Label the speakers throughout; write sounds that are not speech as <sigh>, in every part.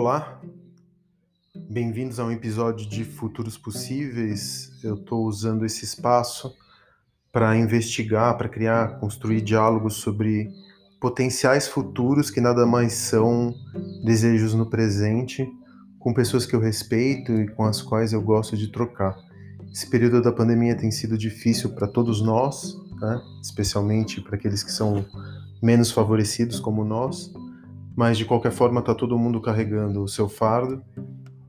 Speaker 1: Olá, bem-vindos a um episódio de Futuros Possíveis. Eu estou usando esse espaço para investigar, para criar, construir diálogos sobre potenciais futuros que nada mais são desejos no presente, com pessoas que eu respeito e com as quais eu gosto de trocar. Esse período da pandemia tem sido difícil para todos nós, né? especialmente para aqueles que são menos favorecidos como nós mas de qualquer forma está todo mundo carregando o seu fardo.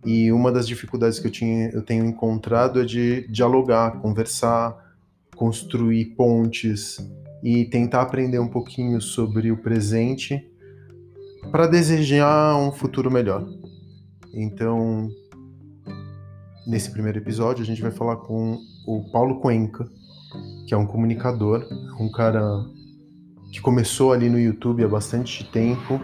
Speaker 1: E uma das dificuldades que eu, tinha, eu tenho encontrado é de dialogar, conversar, construir pontes e tentar aprender um pouquinho sobre o presente para desejar um futuro melhor. Então, nesse primeiro episódio, a gente vai falar com o Paulo Cuenca, que é um comunicador, um cara que começou ali no YouTube há bastante tempo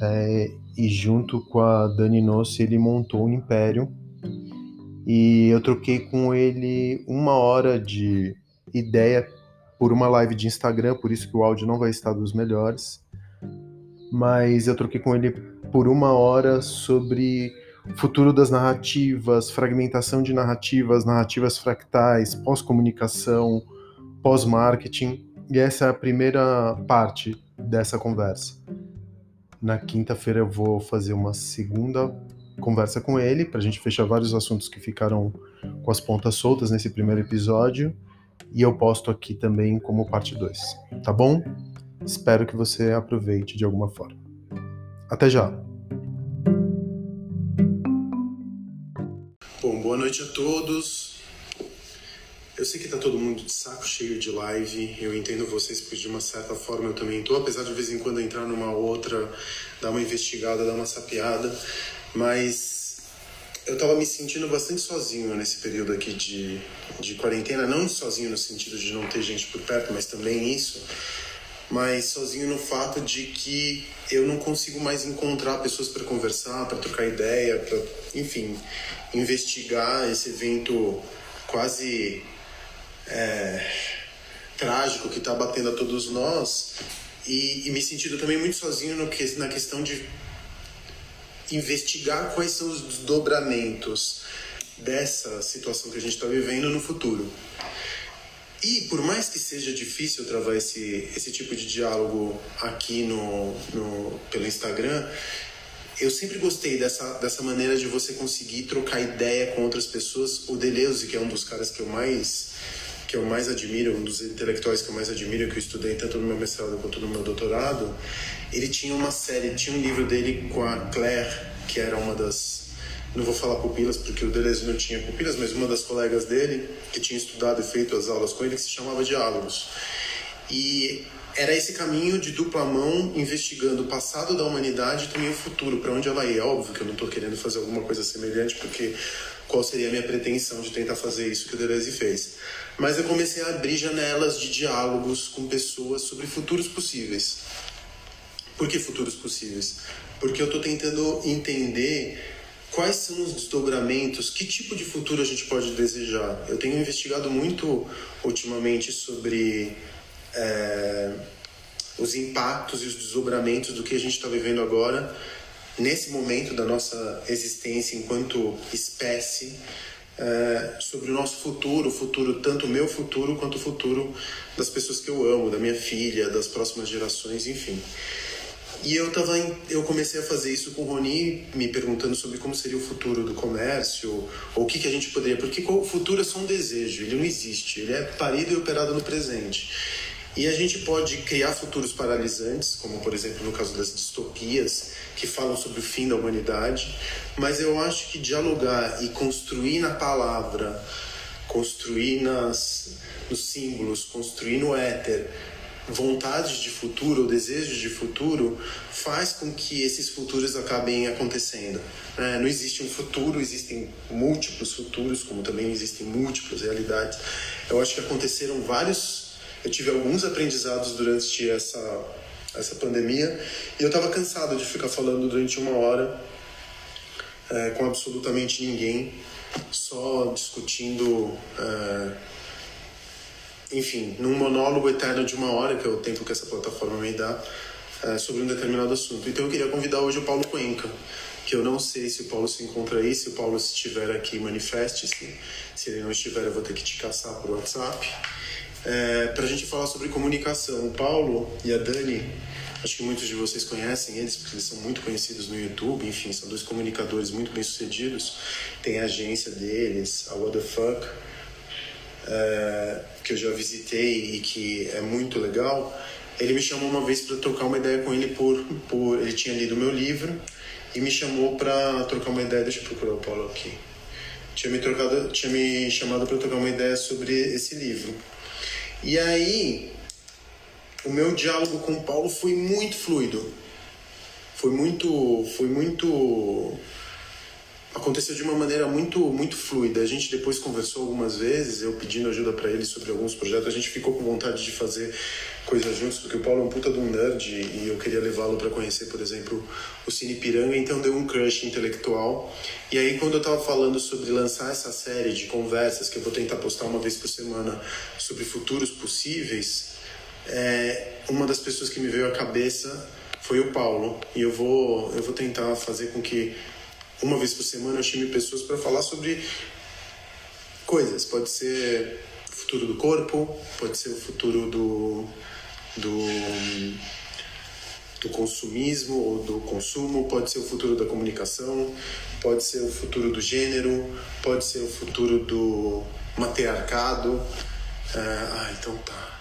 Speaker 1: é, e junto com a Dani Nossi ele montou um império. E eu troquei com ele uma hora de ideia por uma live de Instagram, por isso que o áudio não vai estar dos melhores, mas eu troquei com ele por uma hora sobre o futuro das narrativas, fragmentação de narrativas, narrativas fractais, pós-comunicação, pós-marketing. E essa é a primeira parte dessa conversa. Na quinta-feira eu vou fazer uma segunda conversa com ele para a gente fechar vários assuntos que ficaram com as pontas soltas nesse primeiro episódio e eu posto aqui também como parte 2, tá bom? Espero que você aproveite de alguma forma. Até já! Bom, boa noite a todos. Eu sei que tá todo mundo de saco cheio de live, eu entendo vocês, porque de uma certa forma eu também tô, apesar de, de vez em quando entrar numa outra, dar uma investigada, dar uma sapiada, mas eu tava me sentindo bastante sozinho nesse período aqui de, de quarentena, não sozinho no sentido de não ter gente por perto, mas também isso, mas sozinho no fato de que eu não consigo mais encontrar pessoas para conversar, para trocar ideia, para, enfim, investigar esse evento quase é, trágico que está batendo a todos nós e, e, me sentindo também muito sozinho no que, na questão de investigar quais são os desdobramentos dessa situação que a gente está vivendo no futuro. E por mais que seja difícil travar esse, esse tipo de diálogo aqui no, no, pelo Instagram, eu sempre gostei dessa, dessa maneira de você conseguir trocar ideia com outras pessoas. O Deleuze, que é um dos caras que eu mais que eu mais admiro, um dos intelectuais que eu mais admiro, que eu estudei tanto no meu mestrado quanto no meu doutorado, ele tinha uma série, tinha um livro dele com a Claire, que era uma das não vou falar pupilas porque o Deleuze não tinha pupilas, mas uma das colegas dele que tinha estudado e feito as aulas com ele que se chamava Diálogos. E era esse caminho de dupla mão investigando o passado da humanidade e também o futuro, para onde ela ia. Óbvio que eu não estou querendo fazer alguma coisa semelhante, porque qual seria a minha pretensão de tentar fazer isso que o Deleuze fez. Mas eu comecei a abrir janelas de diálogos com pessoas sobre futuros possíveis. Por que futuros possíveis? Porque eu estou tentando entender quais são os desdobramentos, que tipo de futuro a gente pode desejar. Eu tenho investigado muito ultimamente sobre é, os impactos e os desdobramentos do que a gente está vivendo agora nesse momento da nossa existência enquanto espécie é, sobre o nosso futuro, o futuro, tanto o meu futuro quanto o futuro das pessoas que eu amo, da minha filha, das próximas gerações, enfim. E eu tava em, eu comecei a fazer isso com o Roni, me perguntando sobre como seria o futuro do comércio, ou o que, que a gente poderia. Porque o futuro é só um desejo, ele não existe, ele é parido e operado no presente. E a gente pode criar futuros paralisantes, como por exemplo no caso das distopias, que falam sobre o fim da humanidade, mas eu acho que dialogar e construir na palavra, construir nas, nos símbolos, construir no éter vontades de futuro ou desejos de futuro faz com que esses futuros acabem acontecendo. É, não existe um futuro, existem múltiplos futuros, como também existem múltiplas realidades. Eu acho que aconteceram vários eu tive alguns aprendizados durante essa, essa pandemia e eu estava cansado de ficar falando durante uma hora é, com absolutamente ninguém, só discutindo, é, enfim, num monólogo eterno de uma hora, que é o tempo que essa plataforma me dá, é, sobre um determinado assunto. Então eu queria convidar hoje o Paulo Cuenca, que eu não sei se o Paulo se encontra aí, se o Paulo estiver aqui, manifeste-se. Se ele não estiver, eu vou ter que te caçar por WhatsApp. É, para a gente falar sobre comunicação. O Paulo e a Dani, acho que muitos de vocês conhecem eles, porque eles são muito conhecidos no YouTube, enfim, são dois comunicadores muito bem sucedidos. Tem a agência deles, a What the Fuck, é, que eu já visitei e que é muito legal. Ele me chamou uma vez para trocar uma ideia com ele por, por. Ele tinha lido meu livro e me chamou para trocar uma ideia. Deixa eu procurar o Paulo aqui. Tinha me, trocado, tinha me chamado para trocar uma ideia sobre esse livro. E aí, o meu diálogo com o Paulo foi muito fluido. Foi muito. Foi muito aconteceu de uma maneira muito muito fluida. A gente depois conversou algumas vezes, eu pedindo ajuda para ele sobre alguns projetos. A gente ficou com vontade de fazer coisas juntos, porque o Paulo é um puta de um nerd e eu queria levá-lo para conhecer, por exemplo, o Cine Piranga, então deu um crush intelectual. E aí quando eu tava falando sobre lançar essa série de conversas que eu vou tentar postar uma vez por semana sobre futuros possíveis, é, uma das pessoas que me veio à cabeça foi o Paulo. E eu vou eu vou tentar fazer com que uma vez por semana eu chame pessoas para falar sobre coisas. Pode ser o futuro do corpo, pode ser o futuro do, do, do consumismo ou do consumo, pode ser o futuro da comunicação, pode ser o futuro do gênero, pode ser o futuro do matriarcado. Ah, ah então tá.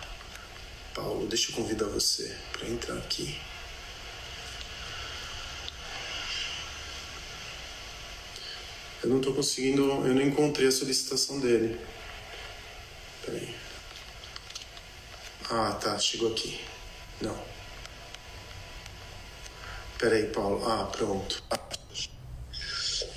Speaker 1: Paulo, deixa eu convidar você para entrar aqui. Eu não estou conseguindo, eu não encontrei a solicitação dele. Peraí. Ah, tá, chegou aqui. Não. Peraí, Paulo. Ah, pronto.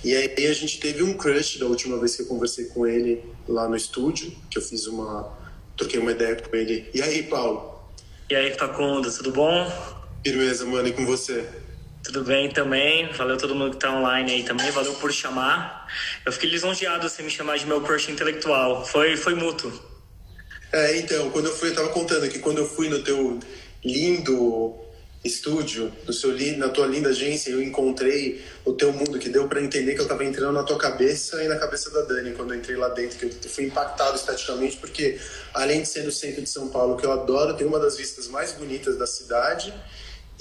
Speaker 1: E aí a gente teve um crush da última vez que eu conversei com ele lá no estúdio, que eu fiz uma. troquei uma ideia com ele. E aí, Paulo?
Speaker 2: E aí, Facundo, tudo bom?
Speaker 1: Firmeza, mano, e com você?
Speaker 2: Tudo bem também, valeu todo mundo que tá online aí também, valeu por chamar. Eu fiquei lisonjeado você me chamar de meu crush intelectual, foi, foi mútuo.
Speaker 1: É, então, quando eu fui, eu tava contando que quando eu fui no teu lindo estúdio, no seu, na tua linda agência, eu encontrei o teu mundo, que deu para entender que eu tava entrando na tua cabeça e na cabeça da Dani quando eu entrei lá dentro, que eu fui impactado esteticamente, porque além de ser no centro de São Paulo, que eu adoro, tem uma das vistas mais bonitas da cidade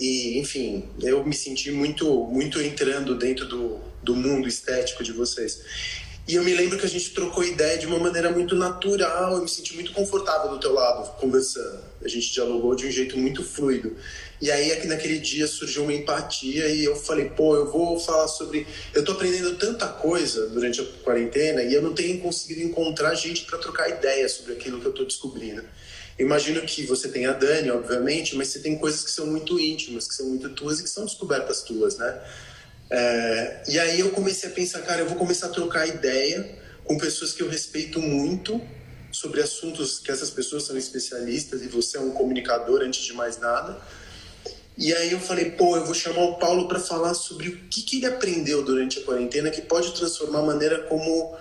Speaker 1: e, enfim, eu me senti muito, muito entrando dentro do, do mundo estético de vocês. E eu me lembro que a gente trocou ideia de uma maneira muito natural, eu me senti muito confortável do teu lado, conversando. A gente dialogou de um jeito muito fluido. E aí, naquele dia, surgiu uma empatia e eu falei, pô, eu vou falar sobre. Eu tô aprendendo tanta coisa durante a quarentena e eu não tenho conseguido encontrar gente para trocar ideia sobre aquilo que eu tô descobrindo. Imagino que você tem a Dani, obviamente, mas você tem coisas que são muito íntimas, que são muito tuas e que são descobertas tuas, né? É, e aí eu comecei a pensar, cara, eu vou começar a trocar ideia com pessoas que eu respeito muito sobre assuntos que essas pessoas são especialistas e você é um comunicador antes de mais nada. E aí eu falei, pô, eu vou chamar o Paulo para falar sobre o que, que ele aprendeu durante a quarentena que pode transformar a maneira como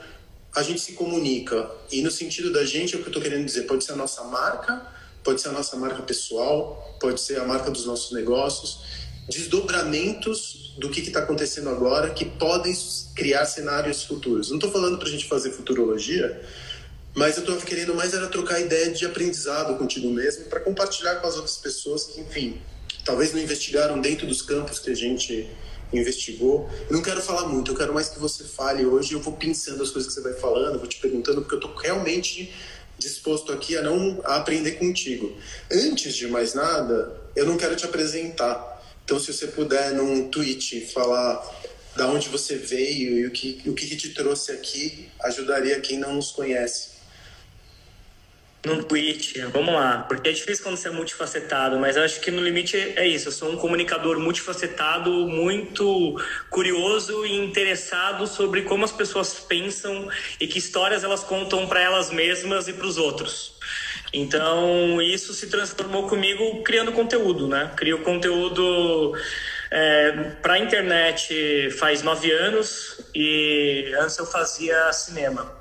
Speaker 1: a gente se comunica. E no sentido da gente, é o que eu estou querendo dizer, pode ser a nossa marca, pode ser a nossa marca pessoal, pode ser a marca dos nossos negócios, desdobramentos do que está acontecendo agora que podem criar cenários futuros. Não estou falando para a gente fazer futurologia, mas eu estou querendo mais era trocar ideia de aprendizado contigo mesmo para compartilhar com as outras pessoas que, enfim, talvez não investigaram dentro dos campos que a gente investigou. Eu não quero falar muito, eu quero mais que você fale hoje. Eu vou pensando as coisas que você vai falando, vou te perguntando, porque eu estou realmente disposto aqui a não a aprender contigo. Antes de mais nada, eu não quero te apresentar. Então, se você puder, num tweet, falar da onde você veio e o que, o que te trouxe aqui, ajudaria quem não nos conhece
Speaker 2: num tweet, vamos lá, porque é difícil quando você é multifacetado, mas acho que no limite é isso. Eu sou um comunicador multifacetado, muito curioso e interessado sobre como as pessoas pensam e que histórias elas contam para elas mesmas e para os outros. Então, isso se transformou comigo criando conteúdo, né? Crio conteúdo é, para a internet faz nove anos e antes eu fazia cinema.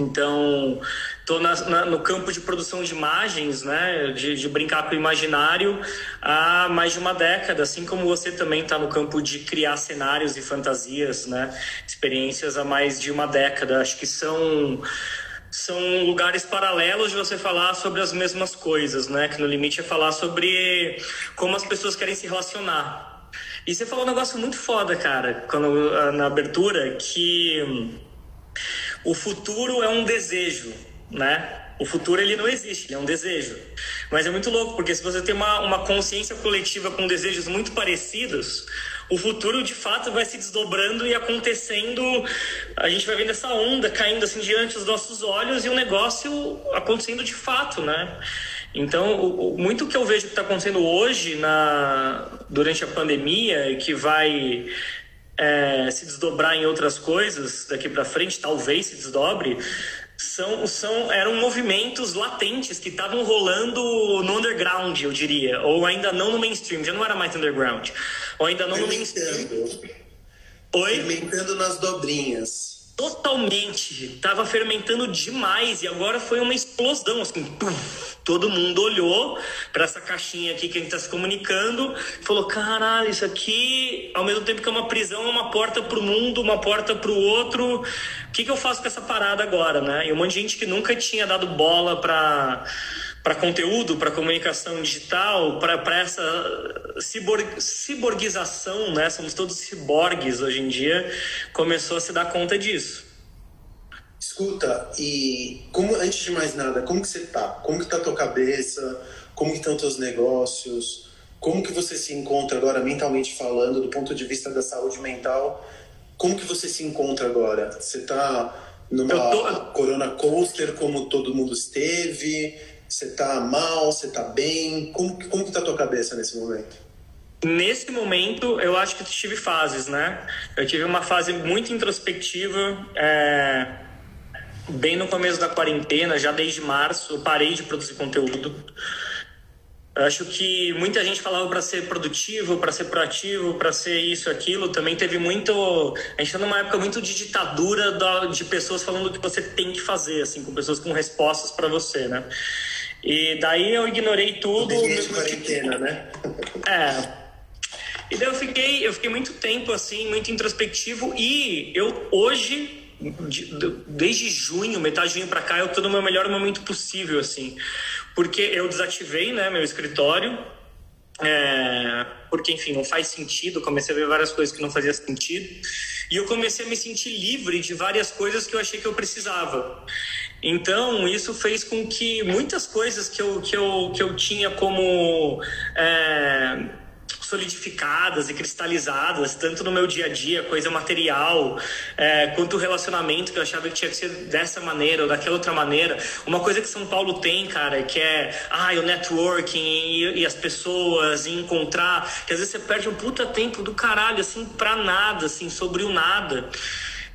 Speaker 2: Então, estou no campo de produção de imagens, né, de, de, brincar com o imaginário há mais de uma década, assim como você também está no campo de criar cenários e fantasias, né, experiências há mais de uma década. Acho que são são lugares paralelos de você falar sobre as mesmas coisas, né? Que no limite é falar sobre como as pessoas querem se relacionar. E você falou um negócio muito foda, cara, quando, na abertura, que o futuro é um desejo, né? O futuro ele não existe, ele é um desejo. Mas é muito louco, porque se você tem uma, uma consciência coletiva com desejos muito parecidos, o futuro de fato vai se desdobrando e acontecendo. A gente vai vendo essa onda caindo assim diante dos nossos olhos e o negócio acontecendo de fato, né? Então, o, o, muito que eu vejo que está acontecendo hoje na, durante a pandemia e que vai é, se desdobrar em outras coisas daqui para frente, talvez se desdobre, são, são, eram movimentos latentes que estavam rolando no underground, eu diria, ou ainda não no mainstream, já não era mais underground, ou ainda não no mainstream.
Speaker 1: Oi? Fermentando nas dobrinhas.
Speaker 2: Totalmente. Tava fermentando demais e agora foi uma explosão, assim, pum, todo mundo olhou para essa caixinha aqui que a gente está se comunicando falou: caralho, isso aqui, ao mesmo tempo que é uma prisão, é uma porta para o mundo, uma porta para o outro. O que, que eu faço com essa parada agora, né? E um monte de gente que nunca tinha dado bola para para conteúdo, para comunicação digital, para essa cibor, ciborguização, né? Somos todos ciborgues hoje em dia, começou a se dar conta disso.
Speaker 1: Escuta, e como antes de mais nada, como que você tá? Como que tá a tua cabeça? Como que estão teus negócios? Como que você se encontra agora mentalmente falando, do ponto de vista da saúde mental? Como que você se encontra agora? Você tá numa tô... corona coaster como todo mundo esteve? Você tá mal? Você tá bem? Como, como que tá a tua cabeça nesse momento?
Speaker 2: Nesse momento, eu acho que tive fases, né? Eu tive uma fase muito introspectiva, é bem no começo da quarentena, já desde março, eu parei de produzir conteúdo. Eu acho que muita gente falava para ser produtivo, para ser proativo, para ser isso, aquilo. Também teve muito. A gente está numa época muito de ditadura de pessoas falando o que você tem que fazer, assim, com pessoas com respostas para você, né? E daí eu ignorei tudo.
Speaker 1: De quarentena, né?
Speaker 2: É. E daí eu fiquei, eu fiquei muito tempo assim, muito introspectivo e eu hoje desde junho, metade de junho para cá, eu tô no meu melhor momento possível, assim. Porque eu desativei, né, meu escritório, é, porque, enfim, não faz sentido. Comecei a ver várias coisas que não fazia sentido. E eu comecei a me sentir livre de várias coisas que eu achei que eu precisava. Então, isso fez com que muitas coisas que eu, que eu, que eu tinha como. É, solidificadas e cristalizadas, tanto no meu dia a dia, coisa material, é, quanto o relacionamento, que eu achava que tinha que ser dessa maneira ou daquela outra maneira. Uma coisa que São Paulo tem, cara, que é ah, o networking e, e as pessoas, e encontrar, que às vezes você perde um puta tempo do caralho, assim, pra nada, assim, sobre o nada.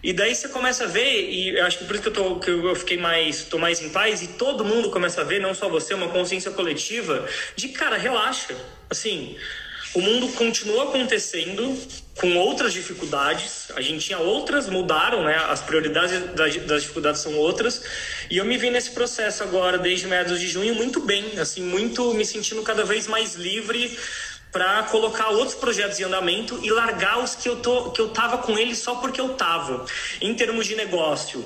Speaker 2: E daí você começa a ver, e eu acho que por isso que eu, tô, que eu fiquei mais, tô mais em paz, e todo mundo começa a ver, não só você, uma consciência coletiva, de cara, relaxa. Assim, o mundo continua acontecendo com outras dificuldades. A gente tinha outras, mudaram, né? As prioridades das dificuldades são outras. E eu me vi nesse processo agora, desde meados de junho, muito bem, assim, muito me sentindo cada vez mais livre para colocar outros projetos em andamento e largar os que eu tô que eu tava com eles só porque eu tava. Em termos de negócio,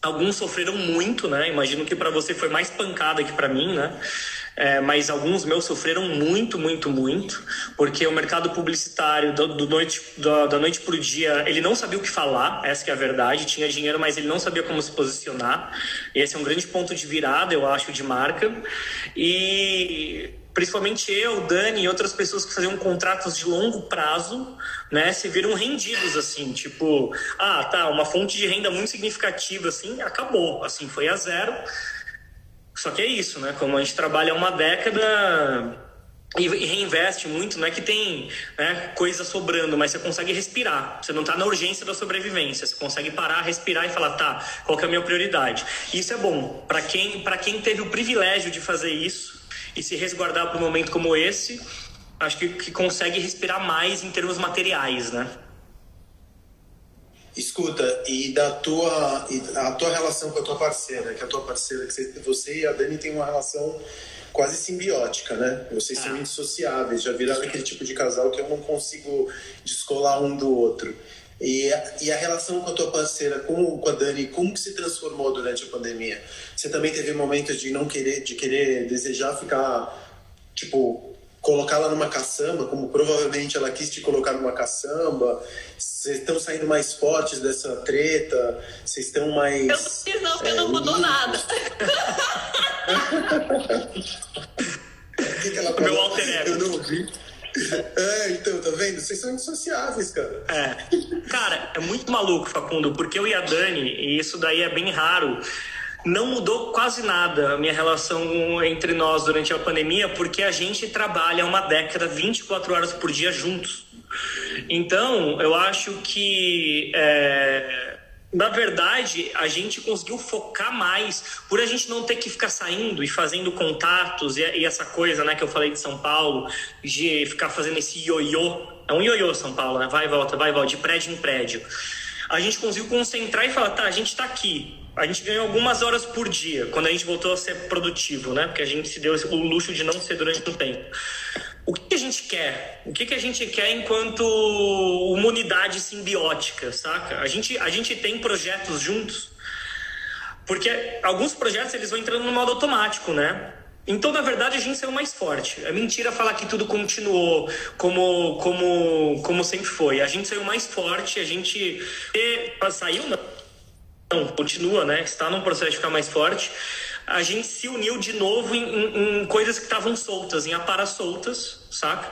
Speaker 2: alguns sofreram muito, né? Imagino que para você foi mais pancada que para mim, né? é, mas alguns meus sofreram muito, muito, muito, porque o mercado publicitário do, do noite, do, da noite para o dia, ele não sabia o que falar, essa é a verdade, tinha dinheiro, mas ele não sabia como se posicionar. Esse é um grande ponto de virada, eu acho, de marca. E principalmente eu, Dani e outras pessoas que faziam contratos de longo prazo, né, se viram rendidos assim, tipo, ah, tá, uma fonte de renda muito significativa assim, acabou, assim, foi a zero. Só que é isso, né? Como a gente trabalha uma década e reinveste muito, não é que tem né, coisa sobrando, mas você consegue respirar. Você não está na urgência da sobrevivência. Você consegue parar, respirar e falar, tá, qual é a minha prioridade? Isso é bom para quem, quem teve o privilégio de fazer isso e se resguardar para um momento como esse. Acho que, que consegue respirar mais em termos materiais, né?
Speaker 1: Escuta, e da tua, a tua relação com a tua parceira, que a tua parceira, que você e a Dani têm uma relação quase simbiótica, né? Vocês ah. são indissociáveis, já viraram aquele tipo de casal que eu não consigo descolar um do outro. E a, e a relação com a tua parceira, com, com a Dani, como que se transformou durante a pandemia? Você também teve momentos de não querer, de querer desejar ficar, tipo, colocá-la numa caçamba, como provavelmente ela quis te colocar numa caçamba. Vocês estão saindo mais fortes dessa treta? Vocês estão mais. Eu não
Speaker 3: fiz, não, porque é, não mudou nada. <laughs>
Speaker 1: que que ela
Speaker 2: Meu alter ego.
Speaker 1: Eu não vi. É, então, tá vendo? Vocês são insociáveis, cara.
Speaker 2: É. Cara, é muito maluco, Facundo, porque eu e a Dani, e isso daí é bem raro, não mudou quase nada a minha relação entre nós durante a pandemia, porque a gente trabalha uma década 24 horas por dia juntos. Então, eu acho que. É na verdade, a gente conseguiu focar mais por a gente não ter que ficar saindo e fazendo contatos e, e essa coisa, né, que eu falei de São Paulo, de ficar fazendo esse ioiô. É um ioiô São Paulo, né? Vai e volta, vai e volta, de prédio em prédio. A gente conseguiu concentrar e falar, tá, a gente está aqui. A gente ganhou algumas horas por dia, quando a gente voltou a ser produtivo, né? Porque a gente se deu o luxo de não ser durante um tempo o que a gente quer? O que a gente quer enquanto uma unidade simbiótica, saca? A gente, a gente tem projetos juntos, porque alguns projetos eles vão entrando no modo automático, né? Então, na verdade, a gente saiu mais forte. É mentira falar que tudo continuou como, como, como sempre foi. A gente saiu mais forte, a gente e, saiu, não, continua, né? Está num processo de ficar mais forte a gente se uniu de novo em, em, em coisas que estavam soltas, em aparas soltas, saca?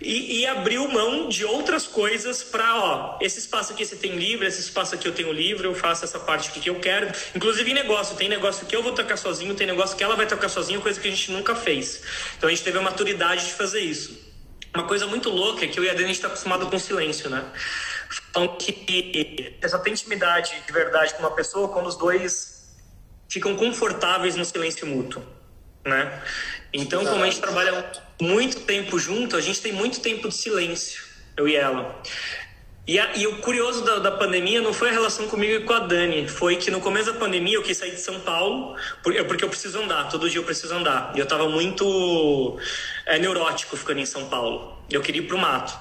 Speaker 2: E, e, abriu mão de outras coisas para, ó, esse espaço aqui você tem livre, esse espaço aqui eu tenho livre, eu faço essa parte aqui que eu quero. Inclusive em negócio, tem negócio que eu vou tocar sozinho, tem negócio que ela vai tocar sozinho, coisa que a gente nunca fez. Então a gente teve a maturidade de fazer isso. Uma coisa muito louca é que eu e a Dani está acostumado com silêncio, né? Então que essa tem intimidade de verdade com uma pessoa quando os dois ficam confortáveis no silêncio mútuo, né? Então, como a gente trabalha muito tempo junto, a gente tem muito tempo de silêncio, eu e ela. E, a, e o curioso da, da, pandemia não foi a relação comigo e com a Dani, foi que no começo da pandemia eu quis sair de São Paulo, porque, eu preciso andar, todo dia eu preciso andar. E eu tava muito é, neurótico ficando em São Paulo. Eu queria ir pro mato.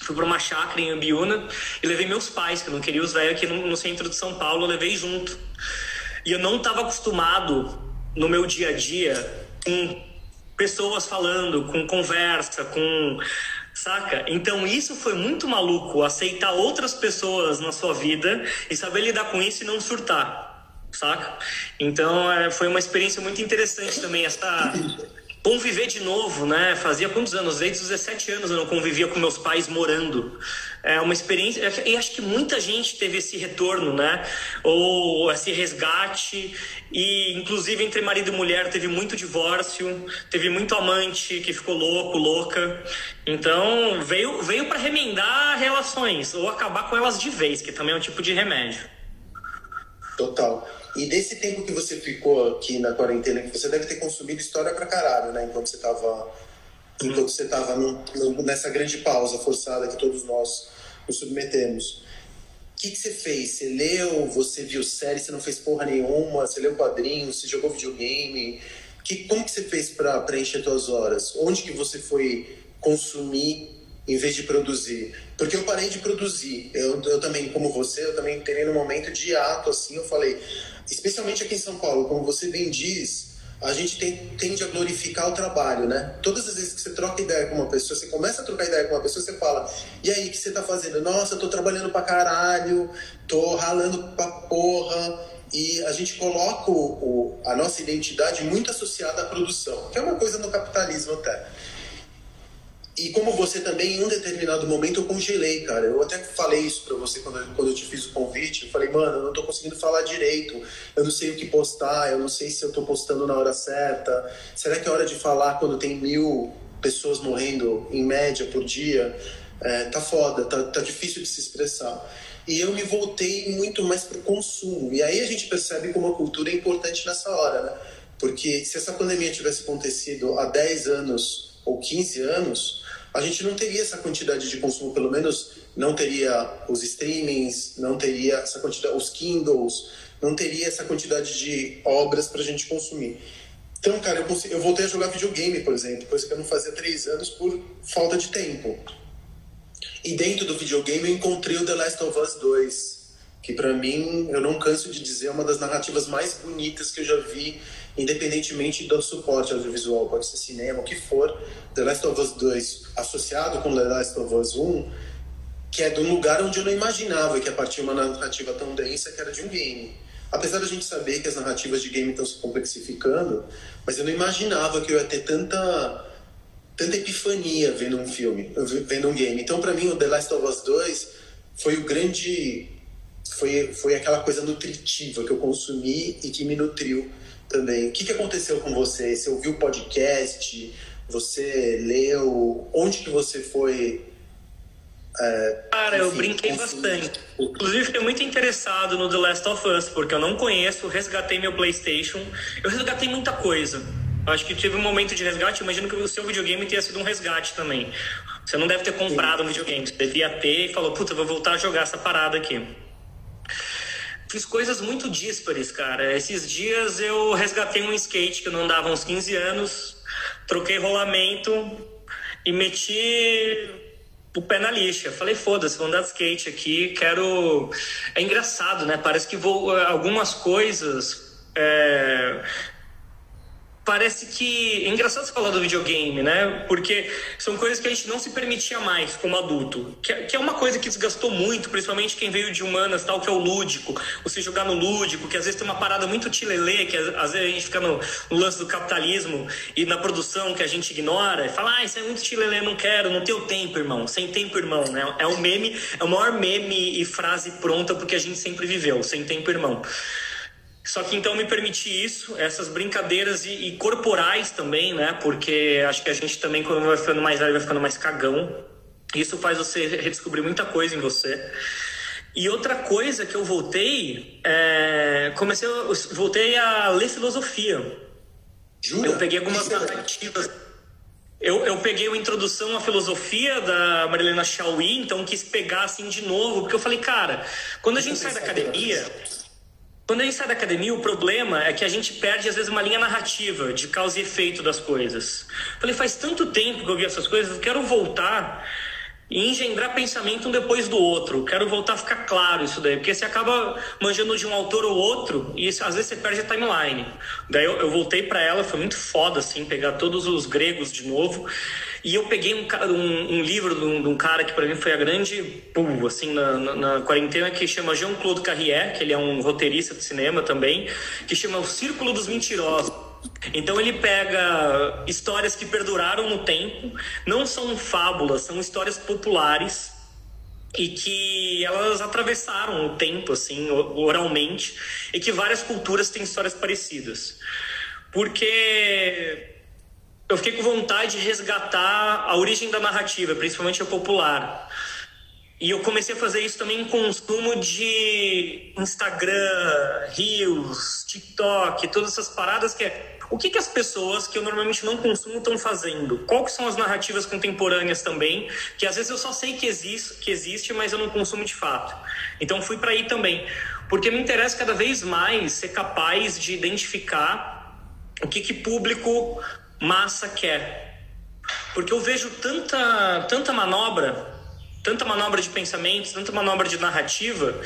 Speaker 2: Fui para uma chácara em Ambiuna e levei meus pais, que eu não queria os velhos aqui no, no centro de São Paulo, eu levei junto. E eu não estava acostumado no meu dia a dia com pessoas falando, com conversa, com. Saca? Então isso foi muito maluco, aceitar outras pessoas na sua vida e saber lidar com isso e não surtar, saca? Então é, foi uma experiência muito interessante também, essa conviver de novo, né? Fazia quantos anos? Desde os 17 anos eu não convivia com meus pais morando. É uma experiência. E acho que muita gente teve esse retorno, né? Ou esse resgate. E, inclusive, entre marido e mulher, teve muito divórcio, teve muito amante que ficou louco, louca. Então, veio, veio para remendar relações, ou acabar com elas de vez, que também é um tipo de remédio.
Speaker 1: Total. E desse tempo que você ficou aqui na quarentena, que você deve ter consumido história pra caralho, né? Enquanto você tava, enquanto você tava no, no, nessa grande pausa forçada que todos nós nos submetemos. O que, que você fez? Você leu, você viu série, você não fez porra nenhuma, você leu quadrinhos, você jogou videogame. Que, como que você fez para preencher suas horas? Onde que você foi consumir em vez de produzir. Porque eu parei de produzir. Eu, eu também, como você, eu também terei um momento de ato, assim, eu falei, especialmente aqui em São Paulo, como você bem diz, a gente tem, tende a glorificar o trabalho, né? Todas as vezes que você troca ideia com uma pessoa, você começa a trocar ideia com uma pessoa, você fala, e aí, o que você tá fazendo? Nossa, eu tô trabalhando pra caralho, tô ralando pra porra. E a gente coloca o, o, a nossa identidade muito associada à produção, que é uma coisa no capitalismo até. E como você também, em um determinado momento, eu congelei, cara. Eu até falei isso pra você quando, eu, quando eu te fiz o convite. Eu falei, mano, eu não tô conseguindo falar direito. Eu não sei o que postar, eu não sei se eu tô postando na hora certa. Será que é hora de falar quando tem mil pessoas morrendo, em média, por dia? É, tá foda, tá, tá difícil de se expressar. E eu me voltei muito mais pro consumo. E aí a gente percebe como a cultura é importante nessa hora, né? Porque se essa pandemia tivesse acontecido há 10 anos ou 15 anos, a gente não teria essa quantidade de consumo, pelo menos não teria os streamings, não teria essa quantidade, os Kindles, não teria essa quantidade de obras para a gente consumir. Então, cara, eu, eu, voltei a jogar videogame, por exemplo, coisa que eu não fazia há três anos por falta de tempo. E dentro do videogame eu encontrei o The Last of Us 2, que para mim, eu não canso de dizer, é uma das narrativas mais bonitas que eu já vi independentemente do suporte audiovisual, pode ser cinema, o que for, The Last of Us 2 associado com The Last of Us 1, que é de um lugar onde eu não imaginava que a partir uma narrativa tão densa que era de um game. Apesar da gente saber que as narrativas de game estão se complexificando, mas eu não imaginava que eu ia ter tanta tanta epifania vendo um filme, vendo um game. Então, para mim, o The Last of Us 2 foi o grande foi foi aquela coisa nutritiva que eu consumi e que me nutriu também. O que, que aconteceu com você? Você ouviu o podcast? Você leu? Onde que você foi?
Speaker 2: É, Cara, enfim, eu brinquei bastante. Inclusive, fiquei muito interessado no The Last of Us, porque eu não conheço, resgatei meu PlayStation. Eu resgatei muita coisa. Acho que tive um momento de resgate. Imagino que o seu videogame tenha sido um resgate também. Você não deve ter comprado Sim. um videogame, você devia ter e falou: Puta, vou voltar a jogar essa parada aqui fiz coisas muito díspares, cara. Esses dias eu resgatei um skate que eu não andava há uns 15 anos, troquei rolamento e meti o pé na lixa. Falei, foda-se, vou andar de skate aqui, quero. É engraçado, né? Parece que vou. Algumas coisas. É parece que. É engraçado você falar do videogame, né? Porque são coisas que a gente não se permitia mais como adulto. Que, é, que é uma coisa que desgastou muito, principalmente quem veio de humanas, tal, que é o lúdico. Você jogar no lúdico, que às vezes tem uma parada muito tilelê, que às vezes a gente fica no, no lance do capitalismo e na produção que a gente ignora e fala, ah, isso é muito tilelê, não quero, não tenho tempo, irmão. Sem tempo, irmão, né? É um meme, é o maior meme e frase pronta porque a gente sempre viveu, sem tempo, irmão. Só que então me permiti isso, essas brincadeiras e, e, corporais também, né? Porque acho que a gente também, quando vai ficando mais velho, vai ficando mais cagão. Isso faz você redescobrir muita coisa em você. E outra coisa que eu voltei, é, comecei, voltei a ler filosofia.
Speaker 1: Jura?
Speaker 2: Eu peguei algumas narrativas. Eu, eu peguei a introdução à filosofia da Marilena Chauí, então quis pegar assim de novo, porque eu falei, cara, quando a gente sai da academia. Quando a gente sai da academia, o problema é que a gente perde, às vezes, uma linha narrativa de causa e efeito das coisas. Falei, faz tanto tempo que eu vi essas coisas, eu quero voltar e engendrar pensamento um depois do outro. Quero voltar a ficar claro isso daí, porque você acaba manjando de um autor ou outro e às vezes você perde a timeline. Daí eu, eu voltei para ela, foi muito foda, assim, pegar todos os gregos de novo. E eu peguei um, um, um livro de um, de um, cara que para mim foi a grande pum, assim, na, na, na, quarentena, que chama Jean-Claude Carrière, que ele é um roteirista de cinema também, que chama O Círculo dos Mentirosos. Então ele pega histórias que perduraram no tempo, não são fábulas, são histórias populares e que elas atravessaram o tempo assim oralmente e que várias culturas têm histórias parecidas. Porque eu fiquei com vontade de resgatar a origem da narrativa, principalmente a popular. E eu comecei a fazer isso também em consumo de Instagram, Reels, TikTok, todas essas paradas que é o que, que as pessoas que eu normalmente não consumo estão fazendo? Quais são as narrativas contemporâneas também, que às vezes eu só sei que existe, que existe mas eu não consumo de fato. Então fui para aí também, porque me interessa cada vez mais ser capaz de identificar o que, que público massa quer. Porque eu vejo tanta, tanta manobra, tanta manobra de pensamentos, tanta manobra de narrativa,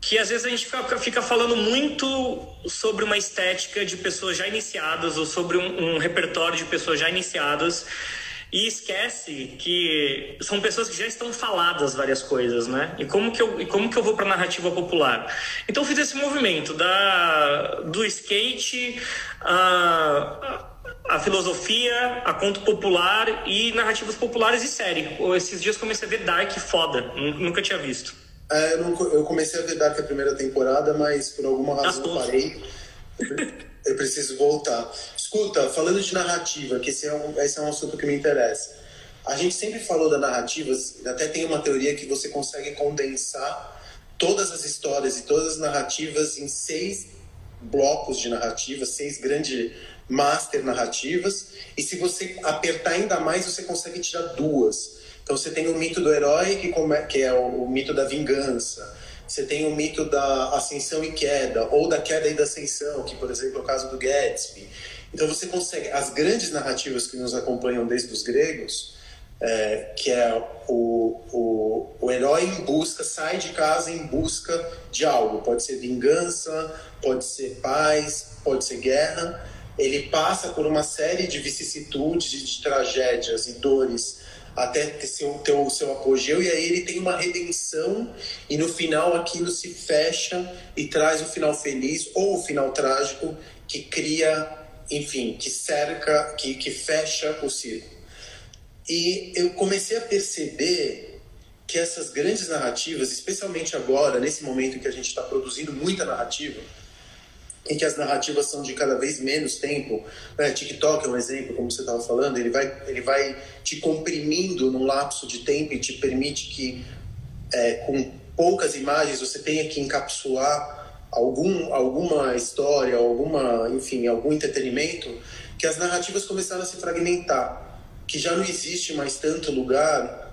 Speaker 2: que às vezes a gente fica, fica falando muito sobre uma estética de pessoas já iniciadas ou sobre um, um repertório de pessoas já iniciadas e esquece que são pessoas que já estão faladas várias coisas, né? E como que eu, e como que eu vou para narrativa popular? Então eu fiz esse movimento da do skate a a filosofia, a conto popular e narrativas populares e série. Esses dias comecei a ver Dark foda, nunca tinha visto.
Speaker 1: É, eu, não, eu, comecei a ver Dark a primeira temporada, mas por alguma razão eu parei. Eu preciso voltar. Escuta, falando de narrativa, que esse é, um, esse é um assunto que me interessa. A gente sempre falou da narrativa, até tem uma teoria que você consegue condensar todas as histórias e todas as narrativas em seis blocos de narrativa, seis grandes master narrativas, e se você apertar ainda mais, você consegue tirar duas. Então você tem o mito do herói, que, que é o, o mito da vingança. Você tem o mito da ascensão e queda, ou da queda e da ascensão, que, por exemplo, é o caso do Gatsby. Então você consegue, as grandes narrativas que nos acompanham desde os gregos, é, que é o, o, o herói em busca, sai de casa em busca de algo. Pode ser vingança, pode ser paz, pode ser guerra. Ele passa por uma série de vicissitudes, de tragédias e dores até ter, seu, ter o seu apogeu, e aí ele tem uma redenção, e no final aquilo se fecha e traz o final feliz ou o final trágico que cria, enfim, que cerca, que, que fecha o círculo. E eu comecei a perceber que essas grandes narrativas, especialmente agora, nesse momento em que a gente está produzindo muita narrativa, em que as narrativas são de cada vez menos tempo. Né? TikTok é um exemplo, como você estava falando, ele vai, ele vai te comprimindo num lapso de tempo e te permite que, é, com poucas imagens, você tenha que encapsular algum, alguma história, alguma, enfim, algum entretenimento, que as narrativas começaram a se fragmentar que já não existe mais tanto lugar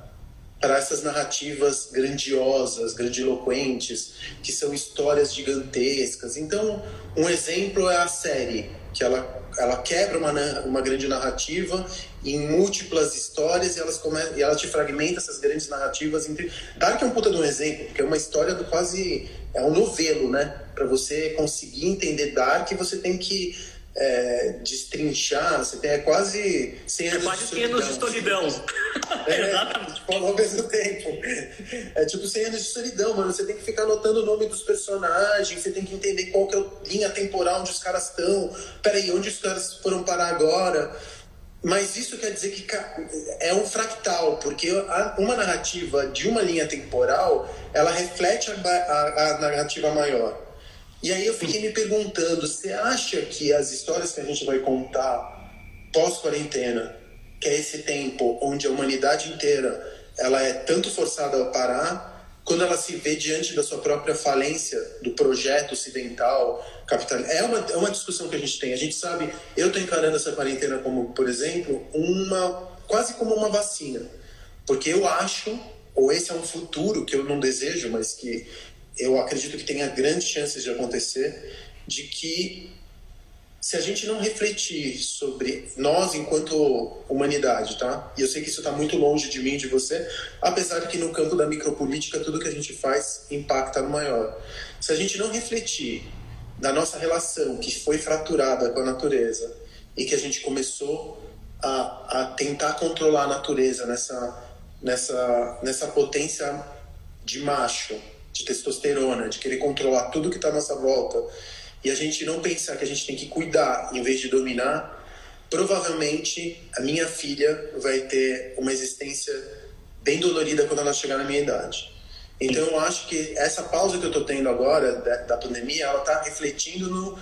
Speaker 1: para essas narrativas grandiosas, grandiloquentes, que são histórias gigantescas. Então, um exemplo é a série, que ela, ela quebra uma, uma grande narrativa em múltiplas histórias e, elas come, e ela te fragmenta essas grandes narrativas. Entre... Dark é um puta de um exemplo, porque é uma história do quase... É um novelo, né? Para você conseguir entender Dark, você tem que é, destrinchar, você tem é quase 100 anos, é quase 100
Speaker 2: anos de solidão. <laughs>
Speaker 1: É, <laughs> Exatamente. Tipo, ao mesmo tempo. É tipo 100 anos de solidão, mano. Você tem que ficar anotando o nome dos personagens, você tem que entender qual que é a linha temporal onde os caras estão. Peraí, onde os caras foram parar agora? Mas isso quer dizer que é um fractal, porque uma narrativa de uma linha temporal, ela reflete a, a, a narrativa maior. E aí eu fiquei me perguntando, você acha que as histórias que a gente vai contar pós-quarentena, que é esse tempo onde a humanidade inteira ela é tanto forçada a parar, quando ela se vê diante da sua própria falência do projeto ocidental, capitalista. É uma, é uma discussão que a gente tem. A gente sabe, eu estou encarando essa quarentena como, por exemplo, uma quase como uma vacina. Porque eu acho, ou esse é um futuro que eu não desejo, mas que eu acredito que tenha grandes chances de acontecer, de que se a gente não refletir sobre nós enquanto humanidade, tá? E eu sei que isso está muito longe de mim, de você, apesar de que no campo da micropolítica tudo que a gente faz impacta no maior. Se a gente não refletir da nossa relação que foi fraturada com a natureza e que a gente começou a, a tentar controlar a natureza nessa nessa nessa potência de macho de testosterona, de querer controlar tudo que está à nossa volta, e a gente não pensar que a gente tem que cuidar em vez de dominar, provavelmente a minha filha vai ter uma existência bem dolorida quando ela chegar na minha idade. Então eu acho que essa pausa que eu estou tendo agora da, da pandemia, ela está refletindo no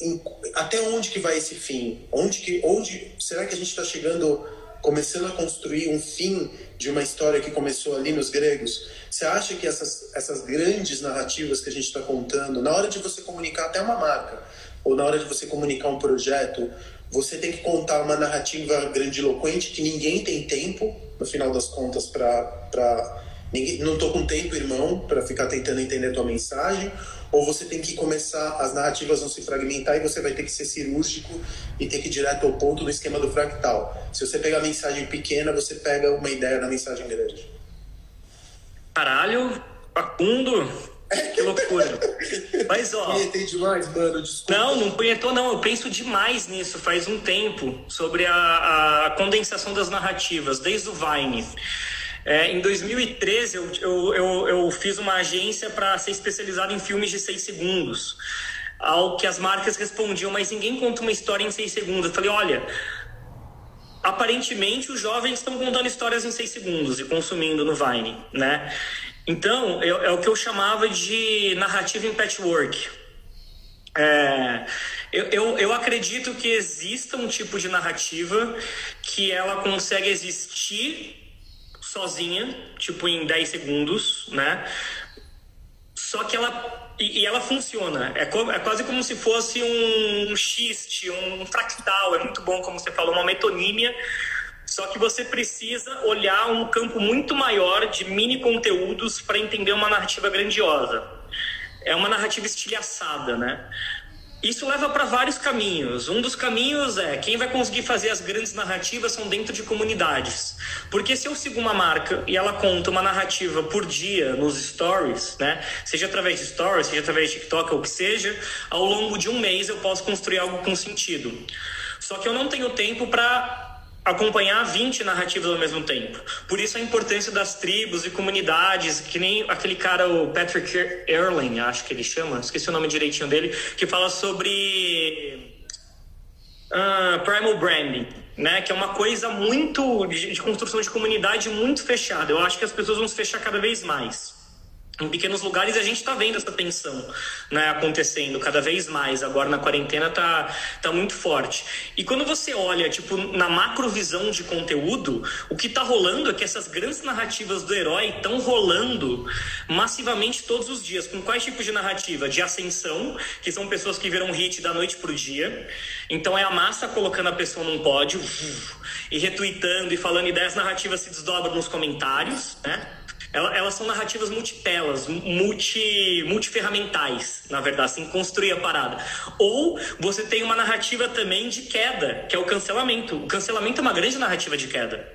Speaker 1: em, até onde que vai esse fim? Onde que onde será que a gente está chegando começando a construir um fim de uma história que começou ali nos gregos? Você acha que essas, essas grandes narrativas que a gente está contando, na hora de você comunicar até uma marca, ou na hora de você comunicar um projeto, você tem que contar uma narrativa grandiloquente que ninguém tem tempo, no final das contas, para. Não estou com tempo, irmão, para ficar tentando entender a tua mensagem, ou você tem que começar, as narrativas vão se fragmentar e você vai ter que ser cirúrgico e ter que ir direto ao ponto no esquema do fractal. Se você pegar a mensagem pequena, você pega uma ideia da mensagem grande.
Speaker 2: Caralho, Facundo, que loucura. Mas ó.
Speaker 1: Punhetei demais, mano, desculpa.
Speaker 2: Não, não punhetou, não. Eu penso demais nisso faz um tempo, sobre a, a condensação das narrativas, desde o Vine. É, em 2013, eu, eu, eu, eu fiz uma agência para ser especializada em filmes de seis segundos. Ao que as marcas respondiam, mas ninguém conta uma história em seis segundos. Eu falei, olha, aparentemente os jovens estão contando histórias em seis segundos e consumindo no Vine, né? Então, é, é o que eu chamava de narrativa em patchwork. É, eu, eu, eu, acredito que exista um tipo de narrativa que ela consegue existir sozinha, tipo em 10 segundos, né? Só que ela e, e ela funciona. É, co, é, quase como se fosse um, um xiste, um fractal. É muito bom, como você falou, uma metonímia. Só que você precisa olhar um campo muito maior de mini conteúdos para entender uma narrativa grandiosa. É uma narrativa estilhaçada, né? Isso leva para vários caminhos. Um dos caminhos é quem vai conseguir fazer as grandes narrativas são dentro de comunidades. Porque se eu sigo uma marca e ela conta uma narrativa por dia nos stories, né? Seja através de stories, seja através de TikTok ou o que seja, ao longo de um mês eu posso construir algo com sentido. Só que eu não tenho tempo para acompanhar 20 narrativas ao mesmo tempo. Por isso a importância das tribos e comunidades, que nem aquele cara, o Patrick Erling, acho que ele chama, esqueci o nome direitinho dele, que fala sobre uh, primal branding. Né, que é uma coisa muito de, de construção de comunidade muito fechada. Eu acho que as pessoas vão se fechar cada vez mais em pequenos lugares a gente está vendo essa tensão né, acontecendo cada vez mais. Agora na quarentena tá, tá muito forte. E quando você olha, tipo, na macrovisão de conteúdo, o que está rolando é que essas grandes narrativas do herói estão rolando massivamente todos os dias. Com quais tipos de narrativa? De ascensão, que são pessoas que viram hit da noite pro dia. Então é a massa colocando a pessoa num pódio e retweetando e falando ideias narrativas se desdobram nos comentários, né? Elas são narrativas multitelas, multi, multiferramentais, na verdade, assim, construir a parada. Ou você tem uma narrativa também de queda, que é o cancelamento. O cancelamento é uma grande narrativa de queda.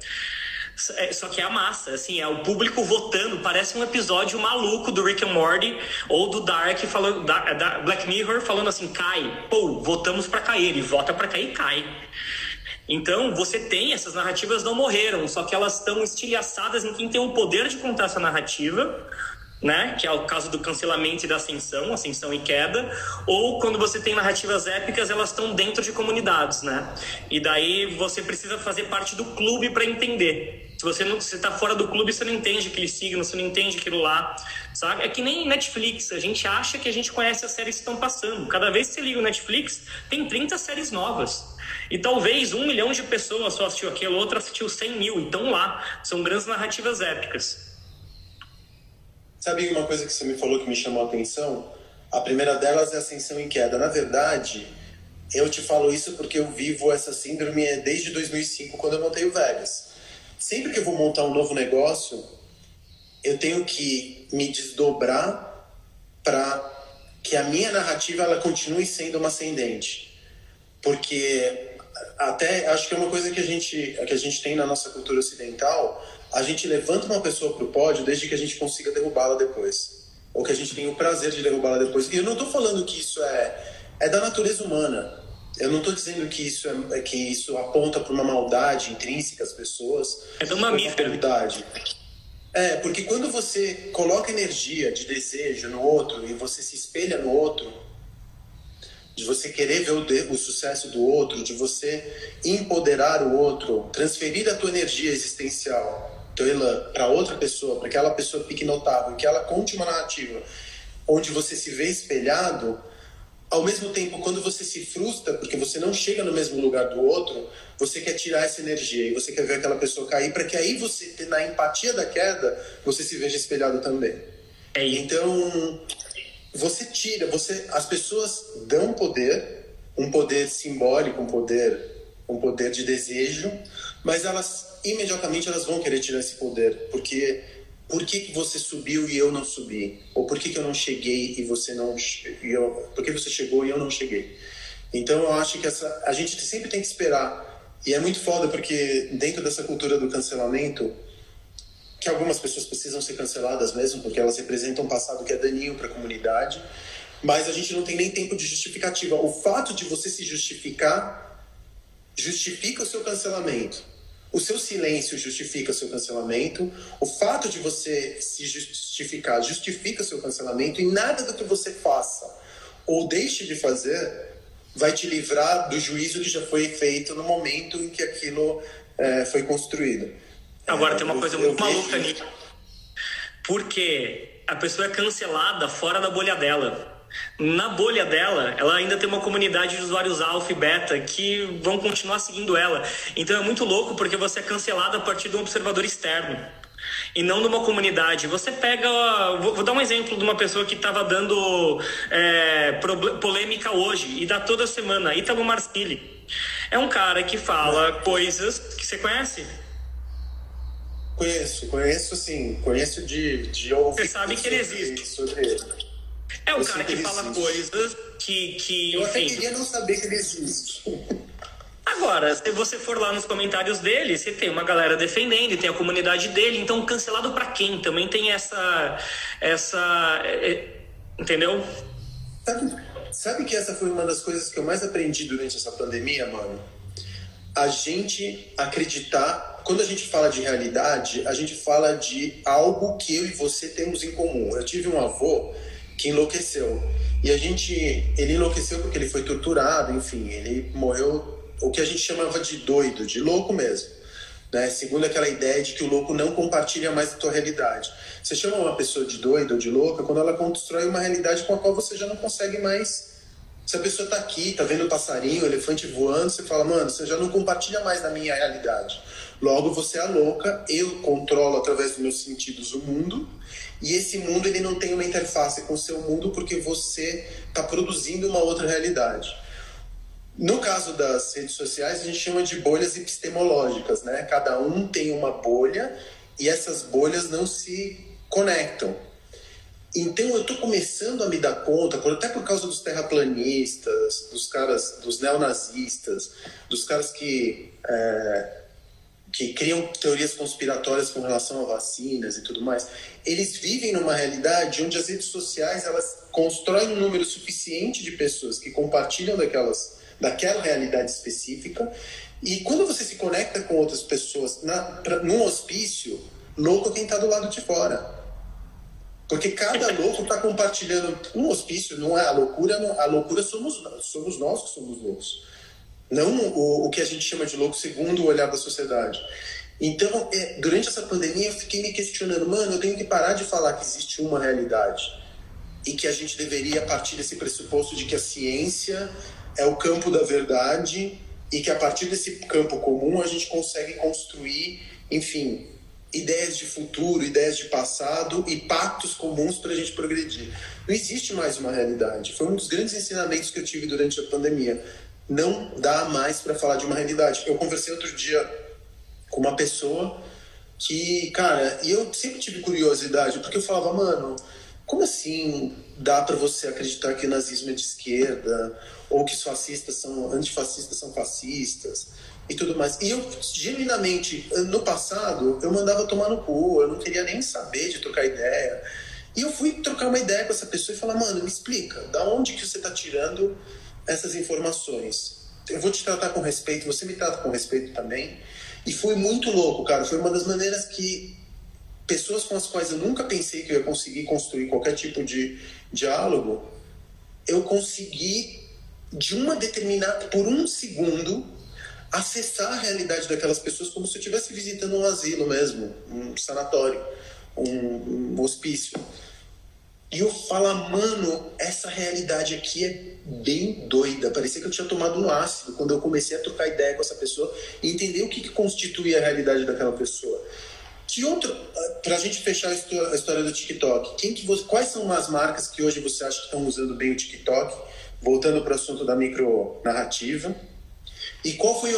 Speaker 2: É, só que é a massa, assim, é o público votando. Parece um episódio maluco do Rick and Morty ou do Dark falando, da, da Black Mirror falando assim, cai, pô, votamos para cair. Ele vota para cair e cai. Então, você tem, essas narrativas não morreram, só que elas estão estilhaçadas em quem tem o poder de contar essa narrativa, né? Que é o caso do cancelamento e da ascensão, ascensão e queda, ou quando você tem narrativas épicas, elas estão dentro de comunidades, né? E daí você precisa fazer parte do clube para entender. Se você não está fora do clube, você não entende aquele signo, você não entende aquilo lá, sabe? É que nem Netflix, a gente acha que a gente conhece as séries que estão passando. Cada vez que você liga o Netflix, tem 30 séries novas. E talvez um milhão de pessoas só assistiu aquilo, outra assistiu 100 mil. Então lá, são grandes narrativas épicas.
Speaker 1: Sabe uma coisa que você me falou que me chamou a atenção? A primeira delas é ascensão em queda. Na verdade, eu te falo isso porque eu vivo essa síndrome desde 2005, quando eu montei o Vegas. Sempre que eu vou montar um novo negócio, eu tenho que me desdobrar para que a minha narrativa ela continue sendo uma ascendente. Porque até acho que é uma coisa que a gente que a gente tem na nossa cultura ocidental a gente levanta uma pessoa para o pódio desde que a gente consiga derrubá-la depois. Ou que a gente tenha o prazer de derrubá-la depois. E eu não estou falando que isso é é da natureza humana. Eu não estou dizendo que isso é que isso aponta para uma maldade intrínseca às pessoas.
Speaker 2: É do mamífero.
Speaker 1: É porque quando você coloca energia de desejo no outro e você se espelha no outro de você querer ver o, o sucesso do outro, de você empoderar o outro, transferir a tua energia existencial, teu elan, para outra pessoa, para que aquela pessoa fique notável, que ela conte uma narrativa onde você se vê espelhado, ao mesmo tempo, quando você se frustra porque você não chega no mesmo lugar do outro, você quer tirar essa energia e você quer ver aquela pessoa cair para que aí você, na empatia da queda, você se veja espelhado também.
Speaker 2: É
Speaker 1: então, você tira, você, as pessoas dão poder, um poder simbólico, um poder, um poder de desejo, mas elas imediatamente elas vão querer tirar esse poder, porque por que, que você subiu e eu não subi? Ou por que, que eu não cheguei e você não e eu, por que você chegou e eu não cheguei? Então eu acho que essa a gente sempre tem que esperar. E é muito foda porque dentro dessa cultura do cancelamento, que algumas pessoas precisam ser canceladas mesmo, porque elas representam um passado que é daninho para a comunidade, mas a gente não tem nem tempo de justificativa. O fato de você se justificar justifica o seu cancelamento. O seu silêncio justifica o seu cancelamento. O fato de você se justificar justifica o seu cancelamento. E nada do que você faça ou deixe de fazer vai te livrar do juízo que já foi feito no momento em que aquilo é, foi construído.
Speaker 2: Agora tem uma coisa muito maluca ali. Porque a pessoa é cancelada fora da bolha dela. Na bolha dela, ela ainda tem uma comunidade de usuários alfa e beta que vão continuar seguindo ela. Então é muito louco porque você é cancelado a partir de um observador externo. e não numa comunidade. Você pega. Vou, dar um exemplo de uma pessoa que estava dando é, polêmica hoje e dá toda semana, Ítalo Marcilli. É um cara que fala coisas que você conhece?
Speaker 1: Conheço, conheço sim, conheço de, de ouvir.
Speaker 2: Você sabe que ele existe. Sobre ele. É um cara que fala existe. coisas que, que.
Speaker 1: Eu enfim, até queria não saber que ele existe.
Speaker 2: Agora, se você for lá nos comentários dele, você tem uma galera defendendo, tem a comunidade dele, então cancelado para quem? Também tem essa. essa. É, entendeu?
Speaker 1: Sabe, sabe que essa foi uma das coisas que eu mais aprendi durante essa pandemia, mano? A gente acreditar. Quando a gente fala de realidade, a gente fala de algo que eu e você temos em comum. Eu tive um avô que enlouqueceu. E a gente. Ele enlouqueceu porque ele foi torturado, enfim, ele morreu o que a gente chamava de doido, de louco mesmo. Né? Segundo aquela ideia de que o louco não compartilha mais a tua realidade. Você chama uma pessoa de doida ou de louca quando ela constrói uma realidade com a qual você já não consegue mais. Se a pessoa está aqui, está vendo o passarinho, o elefante voando, você fala, mano, você já não compartilha mais da minha realidade. Logo, você é louca, eu controlo através dos meus sentidos o mundo, e esse mundo ele não tem uma interface com o seu mundo porque você está produzindo uma outra realidade. No caso das redes sociais, a gente chama de bolhas epistemológicas, né? Cada um tem uma bolha e essas bolhas não se conectam. Então eu estou começando a me dar conta, até por causa dos terraplanistas, dos caras, dos neonazistas, dos caras que é, que criam teorias conspiratórias com relação a vacinas e tudo mais, eles vivem numa realidade onde as redes sociais elas constroem um número suficiente de pessoas que compartilham daquelas daquela realidade específica. E quando você se conecta com outras pessoas na, pra, num hospício, louco quem está do lado de fora. Porque cada louco está compartilhando. Um hospício não é a loucura, não, a loucura somos, somos nós que somos loucos. Não o, o que a gente chama de louco segundo o olhar da sociedade. Então, é, durante essa pandemia, eu fiquei me questionando, mano, eu tenho que parar de falar que existe uma realidade e que a gente deveria partir desse pressuposto de que a ciência é o campo da verdade e que a partir desse campo comum a gente consegue construir, enfim, ideias de futuro, ideias de passado e pactos comuns para a gente progredir. Não existe mais uma realidade. Foi um dos grandes ensinamentos que eu tive durante a pandemia. Não dá mais para falar de uma realidade. Eu conversei outro dia com uma pessoa que, cara, e eu sempre tive curiosidade, porque eu falava, mano, como assim dá para você acreditar que nazismo é de esquerda ou que fascistas são antifascistas são fascistas e tudo mais. E eu genuinamente no passado eu mandava tomar no cu, eu não queria nem saber de trocar ideia. E eu fui trocar uma ideia com essa pessoa e falar: "Mano, me explica, da onde que você está tirando essas informações? Eu vou te tratar com respeito, você me trata com respeito também". E foi muito louco, cara. Foi uma das maneiras que pessoas com as quais eu nunca pensei que eu ia conseguir construir qualquer tipo de diálogo, eu consegui, de uma determinada, por um segundo, acessar a realidade daquelas pessoas como se eu estivesse visitando um asilo mesmo, um sanatório, um, um hospício. E eu falo, mano, essa realidade aqui é bem doida. Parecia que eu tinha tomado um ácido quando eu comecei a trocar ideia com essa pessoa e entender o que, que constitui a realidade daquela pessoa. Que outro, para a gente fechar a história do TikTok, quem que você, quais são as marcas que hoje você acha que estão usando bem o TikTok? Voltando para o assunto da micro narrativa. E qual foi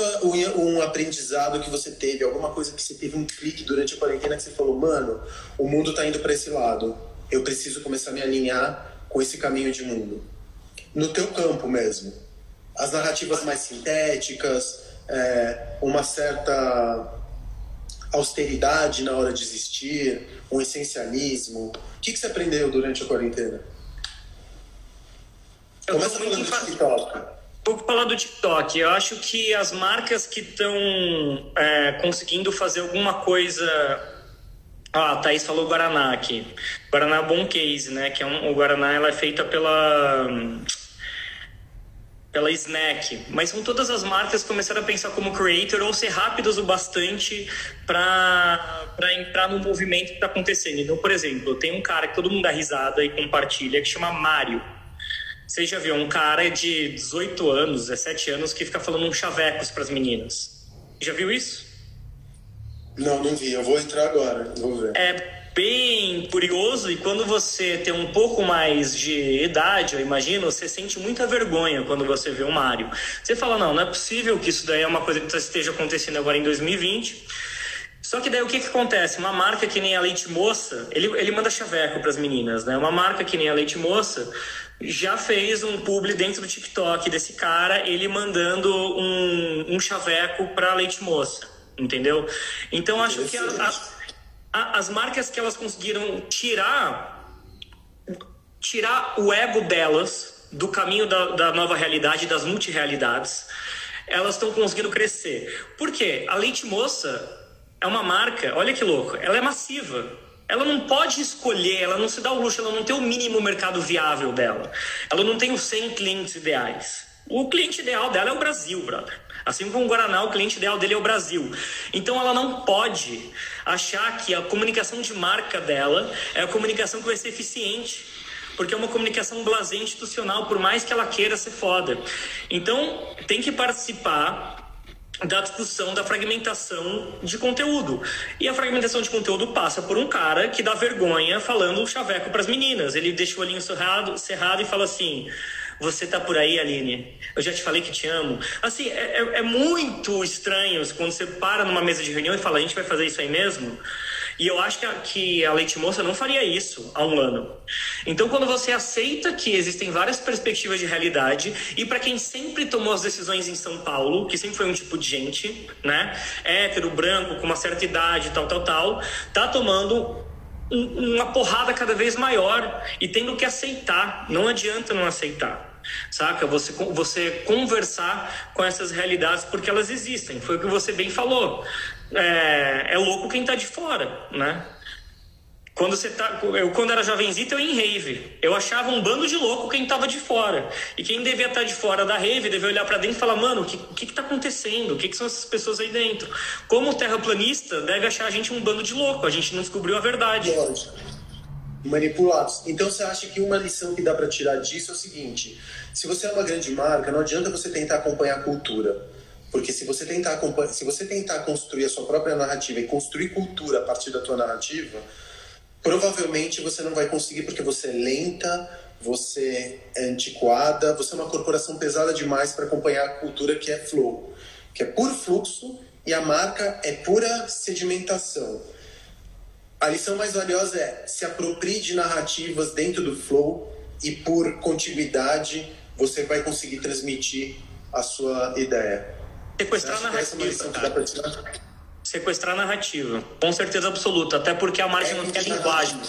Speaker 1: um aprendizado que você teve? Alguma coisa que você teve um clique durante a quarentena que você falou, mano, o mundo está indo para esse lado. Eu preciso começar a me alinhar com esse caminho de mundo. No teu campo mesmo. As narrativas mais sintéticas, é, uma certa austeridade na hora de existir, um essencialismo? O que, que você aprendeu durante a quarentena?
Speaker 2: Eu Começa falando do TikTok. Vou falar do TikTok. Eu acho que as marcas que estão é, conseguindo fazer alguma coisa. Ah, a Thaís falou Guaraná aqui. Guaraná é bom case, né? Que é um, o Guaraná ela é feita pela pela Snack, mas são todas as marcas começaram a pensar como creator ou ser rápidos o bastante para entrar no movimento que está acontecendo. Então, por exemplo, tem um cara que todo mundo dá risada e compartilha que chama Mário. Você já viu um cara de 18 anos, 17 anos que fica falando um chavecos para as meninas? Já viu isso?
Speaker 1: Não, não vi. Eu vou entrar agora, vou ver.
Speaker 2: É bem curioso e quando você tem um pouco mais de idade, eu imagino, você sente muita vergonha quando você vê o Mario. Você fala, não, não é possível que isso daí é uma coisa que esteja acontecendo agora em 2020. Só que daí o que, que acontece? Uma marca que nem a Leite Moça, ele, ele manda chaveco para as meninas, né? Uma marca que nem a Leite Moça já fez um publi dentro do TikTok desse cara, ele mandando um, um chaveco para Leite Moça, entendeu? Então acho que a, a as marcas que elas conseguiram tirar tirar o ego delas do caminho da, da nova realidade, das multirealidades, elas estão conseguindo crescer. Por quê? A Leite Moça é uma marca, olha que louco, ela é massiva. Ela não pode escolher, ela não se dá o luxo, ela não tem o mínimo mercado viável dela. Ela não tem os 100 clientes ideais. O cliente ideal dela é o Brasil, brother. Assim como o Guaraná, o cliente ideal dele é o Brasil. Então ela não pode achar que a comunicação de marca dela é a comunicação que vai ser eficiente. Porque é uma comunicação blasé institucional, por mais que ela queira ser foda. Então, tem que participar da discussão da fragmentação de conteúdo. E a fragmentação de conteúdo passa por um cara que dá vergonha falando o chaveco para as meninas. Ele deixa o olhinho cerrado, cerrado e fala assim: você tá por aí, Aline? Eu já te falei que te amo. Assim, é, é, é muito estranho quando você para numa mesa de reunião e fala, a gente vai fazer isso aí mesmo? E eu acho que a, que a Leite Moça não faria isso há um ano. Então, quando você aceita que existem várias perspectivas de realidade, e para quem sempre tomou as decisões em São Paulo, que sempre foi um tipo de gente, né? Hétero, branco, com uma certa idade, tal, tal, tal, tá tomando uma porrada cada vez maior e tendo que aceitar. Não adianta não aceitar saca? Você, você conversar com essas realidades porque elas existem. Foi o que você bem falou. É, é louco quem tá de fora, né? Quando você tá, eu quando era jovenzito eu ia em rave. Eu achava um bando de louco quem tava de fora. E quem devia estar tá de fora da rave devia olhar para dentro e falar: "Mano, o que que, que tá acontecendo? O que, que são essas pessoas aí dentro?". Como terraplanista, deve achar a gente um bando de louco. A gente não descobriu a verdade.
Speaker 1: Lógico manipulados. Então você acha que uma lição que dá para tirar disso é o seguinte: se você é uma grande marca, não adianta você tentar acompanhar a cultura. Porque se você tentar se você tentar construir a sua própria narrativa e construir cultura a partir da tua narrativa, provavelmente você não vai conseguir porque você é lenta, você é antiquada, você é uma corporação pesada demais para acompanhar a cultura que é flow, que é puro fluxo e a marca é pura sedimentação. A lição mais valiosa é se aproprie de narrativas dentro do flow e por continuidade você vai conseguir transmitir a sua ideia.
Speaker 2: Sequestrar a narrativa. É Sequestrar a narrativa, com certeza absoluta, até porque a margem é não tem linguagem.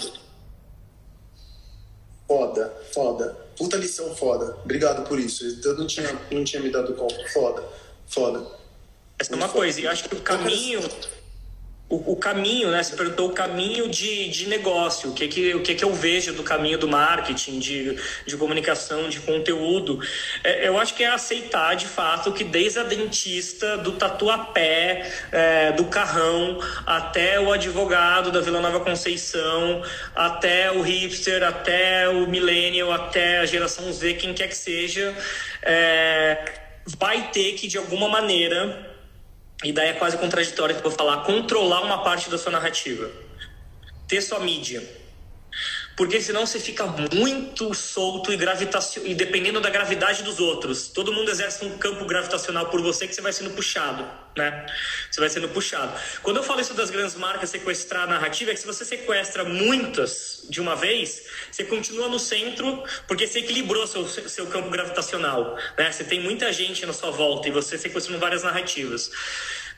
Speaker 1: Foda, foda. Puta lição foda. Obrigado por isso. Eu não tinha, não tinha me dado conta. Foda, foda.
Speaker 2: Essa é uma foda. coisa, e acho que o caminho o, o, caminho, né? Você perguntou o caminho de, de negócio, o que que, o que que eu vejo do caminho do marketing, de, de comunicação, de conteúdo. É, eu acho que é aceitar de fato que desde a dentista, do tatuapé, é, do carrão, até o advogado da Vila Nova Conceição, até o hipster, até o millennial, até a geração Z, quem quer que seja, é, vai ter que de alguma maneira e daí é quase contraditório que eu vou falar, controlar uma parte da sua narrativa. Ter sua mídia. Porque senão você fica muito solto e, e dependendo da gravidade dos outros. Todo mundo exerce um campo gravitacional por você que você vai sendo puxado, né? Você vai sendo puxado. Quando eu falo isso das grandes marcas sequestrar a narrativa, é que se você sequestra muitas de uma vez, você continua no centro porque você equilibrou seu, seu campo gravitacional, né? Você tem muita gente na sua volta e você sequestrando várias narrativas.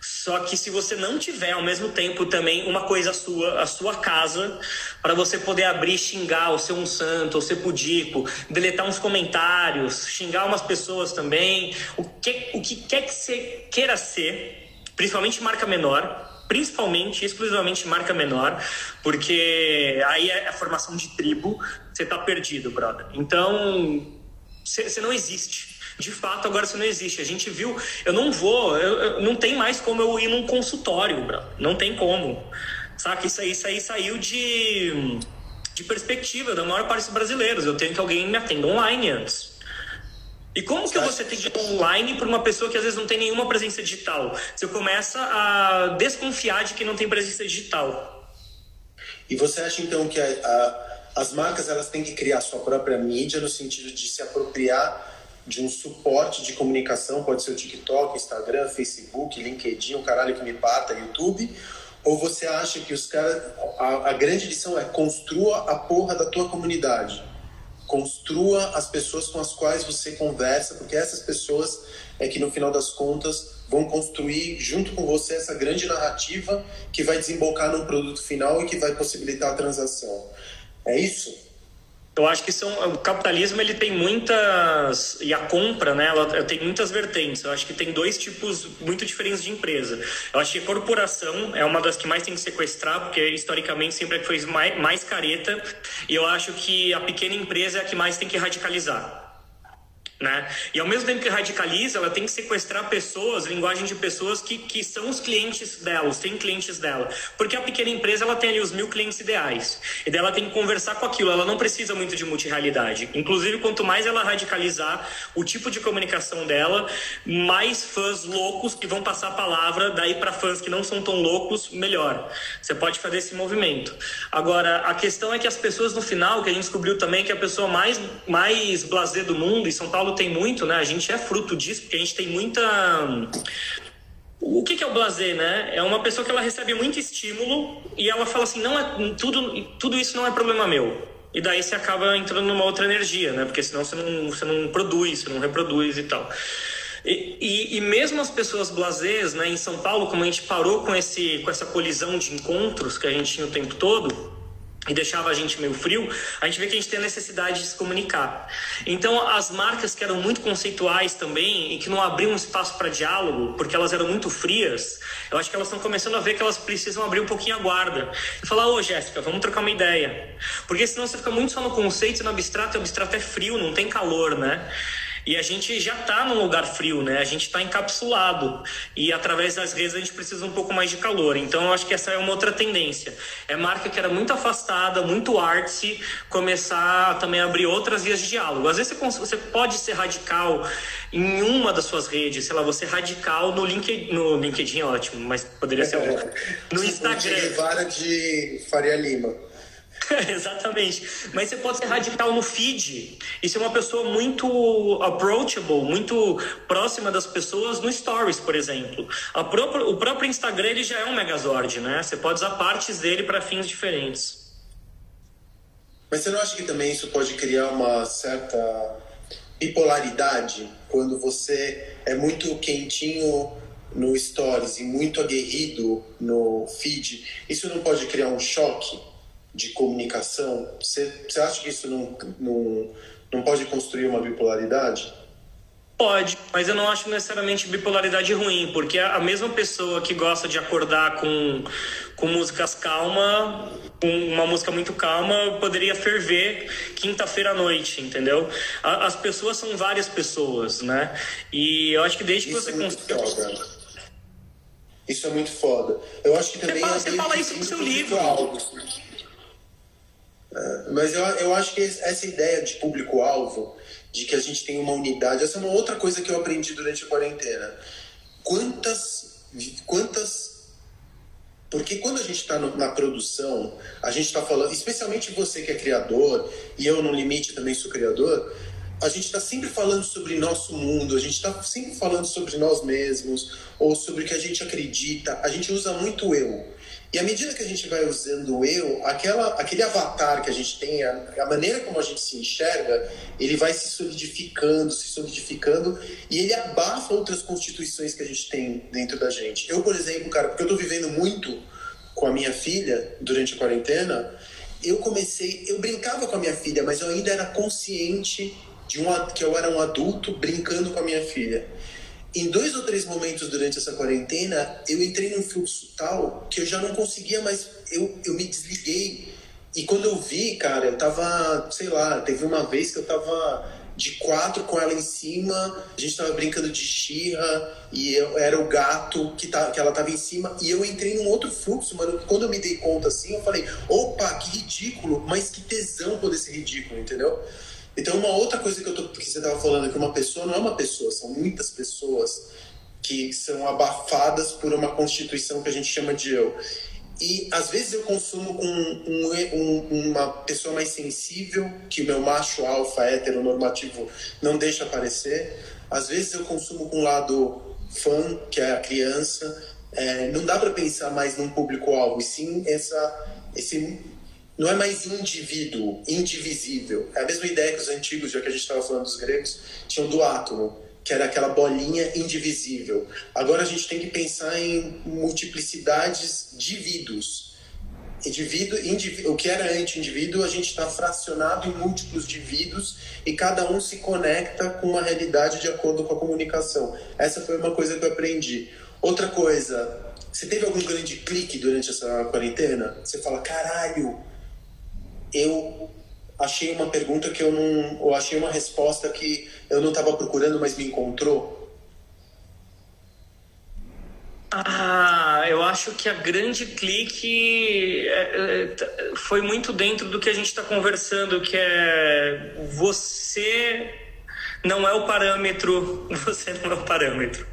Speaker 2: Só que se você não tiver ao mesmo tempo também uma coisa sua, a sua casa, para você poder abrir, xingar, ou ser um santo, ou ser pudico, deletar uns comentários, xingar umas pessoas também, o que, o que quer que você queira ser, principalmente marca menor, principalmente, exclusivamente marca menor, porque aí é a formação de tribo, você tá perdido, brother. Então, você não existe de fato agora isso não existe. A gente viu, eu não vou, eu, eu, não tem mais como eu ir num consultório, bro. não tem como. Saca? Isso aí, isso aí saiu de, de perspectiva da maior parte dos brasileiros. Eu tenho que alguém me atenda online antes. E como que você tem que ir online para uma pessoa que às vezes não tem nenhuma presença digital? Você começa a desconfiar de que não tem presença digital.
Speaker 1: E você acha então que a, a, as marcas elas têm que criar sua própria mídia no sentido de se apropriar de um suporte de comunicação, pode ser o TikTok, Instagram, Facebook, LinkedIn, o caralho que me pata, YouTube? Ou você acha que os caras. A, a grande lição é construa a porra da tua comunidade construa as pessoas com as quais você conversa, porque essas pessoas é que no final das contas vão construir junto com você essa grande narrativa que vai desembocar no produto final e que vai possibilitar a transação. É isso?
Speaker 2: Eu acho que são, o capitalismo ele tem muitas e a compra, né? Ela tem muitas vertentes. Eu acho que tem dois tipos muito diferentes de empresa. Eu acho que a corporação é uma das que mais tem que sequestrar, porque historicamente sempre é que foi mais, mais careta. E eu acho que a pequena empresa é a que mais tem que radicalizar. Né? E ao mesmo tempo que radicaliza, ela tem que sequestrar pessoas, linguagem de pessoas que, que são os clientes dela, os tem clientes dela. Porque a pequena empresa ela tem ali os mil clientes ideais. E dela tem que conversar com aquilo, ela não precisa muito de multirealidade. Inclusive, quanto mais ela radicalizar o tipo de comunicação dela, mais fãs loucos que vão passar a palavra, daí para fãs que não são tão loucos, melhor. Você pode fazer esse movimento. Agora, a questão é que as pessoas no final, que a gente descobriu também que a pessoa mais, mais blazer do mundo, em São Paulo tem muito, né? A gente é fruto disso, porque a gente tem muita. O que, que é o blazer, né? É uma pessoa que ela recebe muito estímulo e ela fala assim: não é tudo, tudo isso não é problema meu. E daí você acaba entrando numa outra energia, né? Porque senão você não, você não produz, você não reproduz e tal. E, e, e, mesmo as pessoas blasés, né, em São Paulo, como a gente parou com, esse, com essa colisão de encontros que a gente tinha o tempo todo, e deixava a gente meio frio, a gente vê que a gente tem a necessidade de se comunicar. Então, as marcas que eram muito conceituais também e que não abriam espaço para diálogo, porque elas eram muito frias, eu acho que elas estão começando a ver que elas precisam abrir um pouquinho a guarda e falar: Ô Jéssica, vamos trocar uma ideia. Porque senão você fica muito só no conceito no abstrato, e o abstrato é frio, não tem calor, né? E a gente já está num lugar frio, né? A gente está encapsulado. E através das redes a gente precisa um pouco mais de calor. Então eu acho que essa é uma outra tendência. É marca que era muito afastada, muito artsy, começar a também a abrir outras vias de diálogo. Às vezes você, você pode ser radical em uma das suas redes, sei lá, você radical no LinkedIn, no LinkedIn é ótimo, mas poderia ser no Instagram.
Speaker 1: Vara de Faria Lima. <laughs>
Speaker 2: Exatamente. Mas você pode ser radical no feed e ser uma pessoa muito approachable, muito próxima das pessoas no Stories, por exemplo. Própria, o próprio Instagram ele já é um Megazord, né? Você pode usar partes dele para fins diferentes.
Speaker 1: Mas você não acha que também isso pode criar uma certa bipolaridade quando você é muito quentinho no Stories e muito aguerrido no feed? Isso não pode criar um choque? De comunicação, você, você acha que isso não, não, não pode construir uma bipolaridade?
Speaker 2: Pode, mas eu não acho necessariamente bipolaridade ruim, porque a mesma pessoa que gosta de acordar com, com músicas calma, com uma música muito calma, poderia ferver quinta-feira à noite, entendeu? As pessoas são várias pessoas, né? E eu acho que desde que
Speaker 1: isso
Speaker 2: você
Speaker 1: é construiu. Isso é muito foda. Eu acho que também. Você
Speaker 2: fala, você fala isso no seu livro.
Speaker 1: Algo. É, mas eu, eu acho que essa ideia de público-alvo, de que a gente tem uma unidade, essa é uma outra coisa que eu aprendi durante a quarentena. Quantas. Quantas. Porque quando a gente está na produção, a gente está falando, especialmente você que é criador, e eu no limite também sou criador, a gente está sempre falando sobre nosso mundo, a gente está sempre falando sobre nós mesmos, ou sobre o que a gente acredita. A gente usa muito eu. E à medida que a gente vai usando o eu, aquela, aquele avatar que a gente tem, a, a, maneira como a gente se enxerga, ele vai se solidificando, se solidificando, e ele abafa outras constituições que a gente tem dentro da gente. Eu, por exemplo, cara, porque eu tô vivendo muito com a minha filha durante a quarentena, eu comecei, eu brincava com a minha filha, mas eu ainda era consciente de um, que eu era um adulto brincando com a minha filha em dois ou três momentos durante essa quarentena, eu entrei num fluxo tal que eu já não conseguia mais. Eu, eu me desliguei. E quando eu vi, cara, eu tava, sei lá, teve uma vez que eu tava de quatro com ela em cima, a gente tava brincando de xirra, e eu era o gato que, tá, que ela tava em cima, e eu entrei num outro fluxo, mano. Quando eu me dei conta assim, eu falei, opa, que ridículo, mas que tesão poder ser ridículo, entendeu? Então, uma outra coisa que, eu tô, que você estava falando é que uma pessoa não é uma pessoa, são muitas pessoas que são abafadas por uma constituição que a gente chama de eu. E às vezes eu consumo com um, um, uma pessoa mais sensível, que o meu macho alfa heteronormativo não deixa aparecer. Às vezes eu consumo com um lado fã, que é a criança. É, não dá para pensar mais num público-alvo, e sim essa, esse. Não é mais indivíduo, indivisível. É a mesma ideia que os antigos, já que a gente estava falando dos gregos, tinham do átomo que era aquela bolinha indivisível. Agora a gente tem que pensar em multiplicidades de indivíduos. Indivíduo, indivíduo, o que era anti-indivíduo, a gente está fracionado em múltiplos indivíduos e cada um se conecta com uma realidade de acordo com a comunicação. Essa foi uma coisa que eu aprendi. Outra coisa, você teve algum grande clique durante essa quarentena? Você fala, caralho, eu achei uma pergunta que eu não. ou achei uma resposta que eu não estava procurando, mas me encontrou?
Speaker 2: Ah, eu acho que a grande clique é, é, foi muito dentro do que a gente está conversando, que é você não é o parâmetro, <laughs> você não é o parâmetro.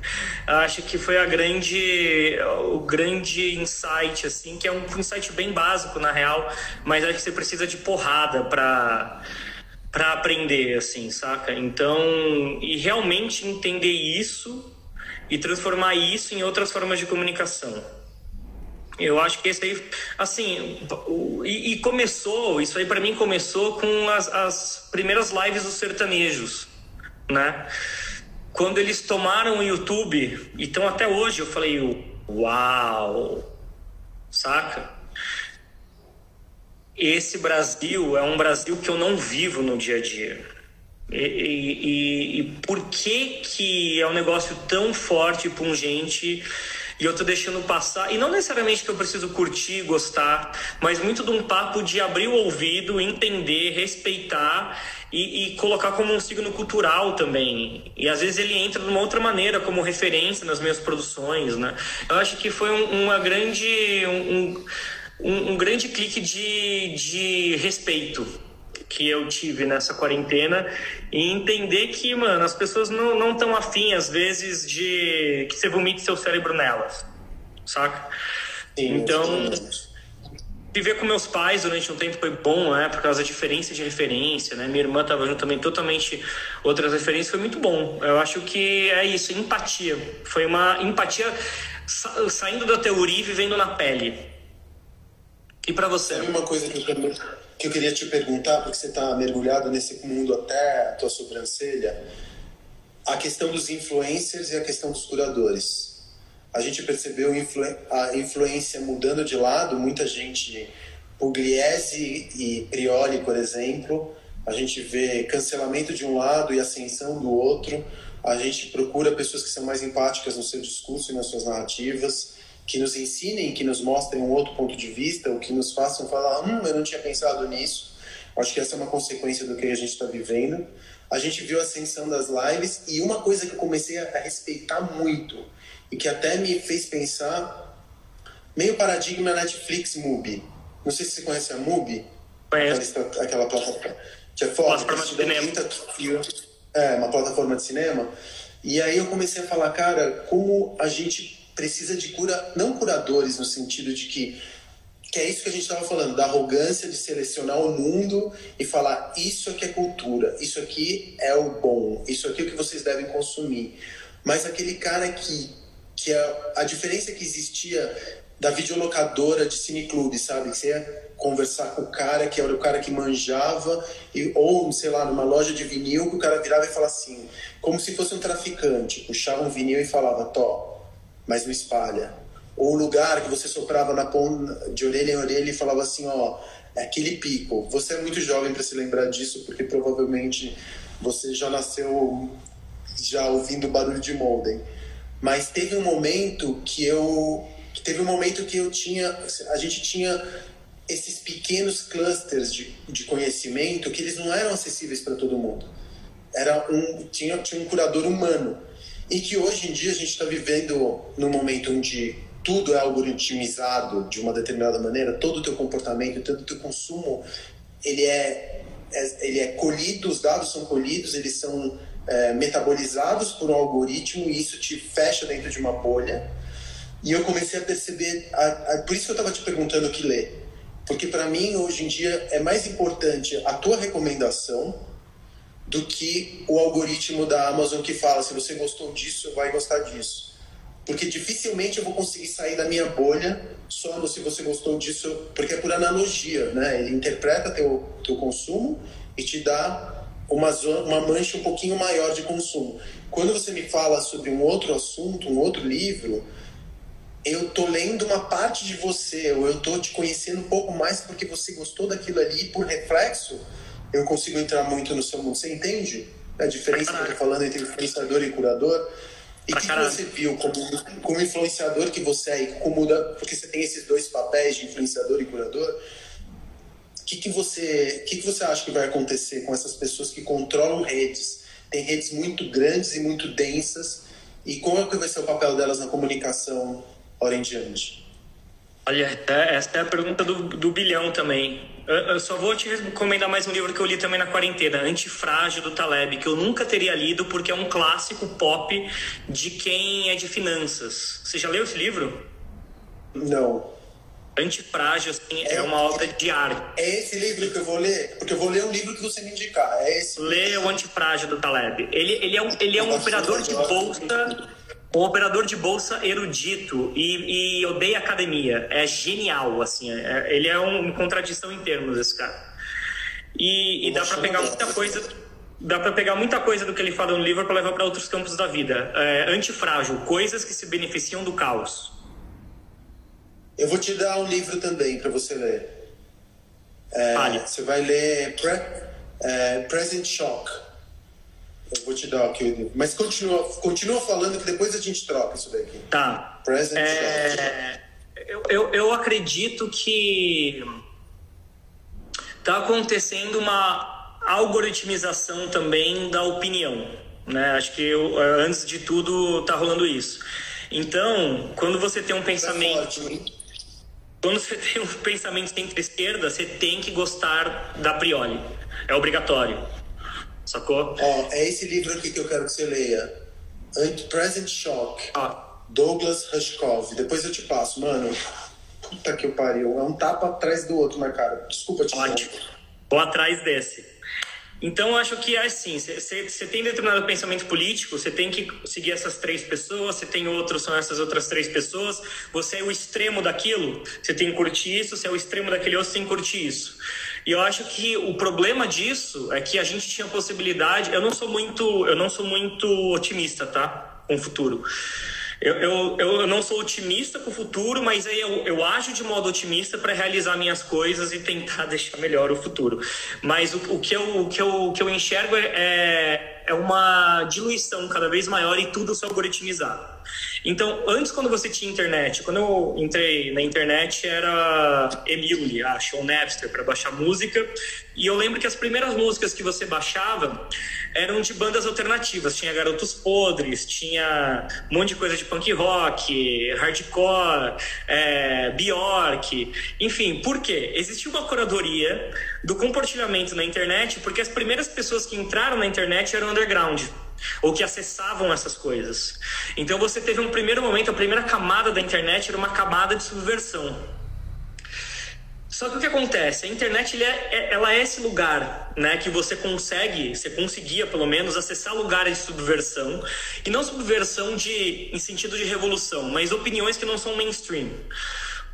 Speaker 2: Acho que foi a grande, o grande insight, assim, que é um insight bem básico na real, mas acho que você precisa de porrada para para aprender, assim, saca? Então, e realmente entender isso e transformar isso em outras formas de comunicação. Eu acho que esse aí, assim, e, e começou, isso aí para mim começou com as, as primeiras lives dos sertanejos né? Quando eles tomaram o YouTube, então até hoje eu falei, uau, saca? Esse Brasil é um Brasil que eu não vivo no dia a dia. E, e, e por que que é um negócio tão forte e pungente e eu tô deixando passar, e não necessariamente que eu preciso curtir, gostar, mas muito de um papo de abrir o ouvido, entender, respeitar e, e, colocar como um signo cultural também. E às vezes ele entra de uma outra maneira, como referência nas minhas produções, né? Eu acho que foi um, uma grande. Um, um, um, grande clique de, de respeito que eu tive nessa quarentena e entender que, mano, as pessoas não estão afim, às vezes, de que você vomite seu cérebro nelas, saca? Sim, então viver com meus pais durante um tempo foi bom, né? Por causa da diferença de referência, né? Minha irmã estava junto também, totalmente outras referências, foi muito bom. Eu acho que é isso, empatia. Foi uma empatia sa saindo da teoria e vivendo na pele. E para você?
Speaker 1: Sabe uma coisa que eu, que eu queria te perguntar, porque você está mergulhado nesse mundo até a tua sobrancelha, a questão dos influencers e a questão dos curadores. A gente percebeu a influência mudando de lado, muita gente, Pugliese e Prioli, por exemplo, a gente vê cancelamento de um lado e ascensão do outro, a gente procura pessoas que são mais empáticas no seu discurso e nas suas narrativas, que nos ensinem, que nos mostrem um outro ponto de vista, ou que nos façam falar, hum, eu não tinha pensado nisso. Acho que essa é uma consequência do que a gente está vivendo. A gente viu a ascensão das lives e uma coisa que eu comecei a respeitar muito, e que até me fez pensar meio paradigma Netflix Mubi. Não sei se você conhece a Mubi.
Speaker 2: Conheço.
Speaker 1: Aquela plataforma que é foda.
Speaker 2: Plataforma de cinema.
Speaker 1: É, uma plataforma de cinema. E aí eu comecei a falar, cara, como a gente precisa de cura, não curadores no sentido de que que é isso que a gente estava falando, da arrogância de selecionar o mundo e falar isso aqui é cultura, isso aqui é o bom, isso aqui é o que vocês devem consumir. Mas aquele cara que que a, a diferença que existia da videolocadora de cineclube, sabe? Você ia conversar com o cara que era o cara que manjava, e, ou, sei lá, numa loja de vinil, que o cara virava e falava assim, como se fosse um traficante, puxava um vinil e falava, Tó, mas não espalha. Ou o lugar que você soprava na ponta, de orelha em orelha e falava assim, ó, é aquele pico. Você é muito jovem para se lembrar disso, porque provavelmente você já nasceu já ouvindo barulho de molden mas teve um momento que eu teve um momento que eu tinha a gente tinha esses pequenos clusters de, de conhecimento que eles não eram acessíveis para todo mundo era um tinha, tinha um curador humano e que hoje em dia a gente está vivendo num momento onde tudo é algoritmizado de uma determinada maneira todo o teu comportamento todo o teu consumo ele é é, ele é colhido, os dados são colhidos, eles são é, metabolizados por um algoritmo e isso te fecha dentro de uma bolha. E eu comecei a perceber, a, a, por isso que eu estava te perguntando o que ler. Porque para mim, hoje em dia, é mais importante a tua recomendação do que o algoritmo da Amazon que fala se você gostou disso, vai gostar disso. Porque dificilmente eu vou conseguir sair da minha bolha só se você gostou disso, porque é por analogia, né? Ele interpreta teu, teu consumo e te dá uma, uma mancha um pouquinho maior de consumo. Quando você me fala sobre um outro assunto, um outro livro, eu tô lendo uma parte de você, ou eu tô te conhecendo um pouco mais porque você gostou daquilo ali, por reflexo, eu consigo entrar muito no seu mundo. Você entende a diferença que eu tô falando entre influenciador e curador? E o que, você viu como, como influenciador que você é, como, porque você tem esses dois papéis de influenciador e curador, o que, que, você, que, que você acha que vai acontecer com essas pessoas que controlam redes? Tem redes muito grandes e muito densas, e qual é que vai ser o papel delas na comunicação hora em diante?
Speaker 2: Olha, essa é a pergunta do, do bilhão também. Eu, só vou te recomendar mais um livro que eu li também na quarentena, Antifrágil, do Taleb, que eu nunca teria lido porque é um clássico pop de quem é de finanças. Você já leu esse livro?
Speaker 1: Não.
Speaker 2: Antifrágil, assim, é, é uma obra de arte.
Speaker 1: É esse livro que eu vou ler? Porque eu vou ler um livro que você me indicar. É esse.
Speaker 2: Lê o Antifrágil do Taleb. Ele, ele é um, ele é um operador de bolsa um operador de bolsa erudito e, e odeia academia. É genial, assim. É, ele é uma contradição em termos, esse cara. E, e dá para pegar muita coisa. Dá para pegar muita coisa do que ele fala no livro para levar para outros campos da vida. É, antifrágil, coisas que se beneficiam do caos.
Speaker 1: Eu vou te dar um livro também para você ler. É, você vai ler Pre, é, Present Shock eu vou te dar aqui o livro. Mas continua, continua falando que depois a gente troca isso daqui.
Speaker 2: Tá. Present é... eu, eu, eu acredito que está acontecendo uma algoritmização também da opinião. Né? Acho que eu, antes de tudo está rolando isso. Então, quando você tem um pensamento. quando você <laughs> tem um pensamento centro-esquerda, você tem que gostar da Prioli. É obrigatório. Sacou?
Speaker 1: Ó, é esse livro aqui que eu quero que você leia. Present Shock. Ah. Douglas Rushkov. Depois eu te passo, mano. Puta que pariu. É um tapa atrás do outro na cara. Desculpa te
Speaker 2: Ótimo. Vou atrás desse. Então, eu acho que é assim: você tem determinado pensamento político, você tem que seguir essas três pessoas, você tem outros, são essas outras três pessoas, você é o extremo daquilo, você tem que curtir isso, você é o extremo daquele outro, você tem que curtir isso. E eu acho que o problema disso é que a gente tinha possibilidade. Eu não sou muito, eu não sou muito otimista, tá? Com o futuro. Eu, eu, eu não sou otimista com o futuro, mas eu, eu ajo de modo otimista para realizar minhas coisas e tentar <laughs> deixar melhor o futuro. Mas o, o, que, eu, o, que, eu, o que eu enxergo é, é, é uma diluição cada vez maior e tudo se algoritmizado. Então, antes, quando você tinha internet, quando eu entrei na internet, era Emule, acho, ou Napster, para baixar música. E eu lembro que as primeiras músicas que você baixava eram de bandas alternativas. Tinha Garotos Podres, tinha um monte de coisa de punk rock, hardcore, é, Bjork. Enfim, por quê? Existia uma curadoria do compartilhamento na internet porque as primeiras pessoas que entraram na internet eram underground ou que acessavam essas coisas. Então você teve um primeiro momento, a primeira camada da internet era uma camada de subversão. Só que o que acontece? A internet é, é, ela é esse lugar né, que você consegue, você conseguia pelo menos acessar lugares de subversão, e não subversão de, em sentido de revolução, mas opiniões que não são mainstream.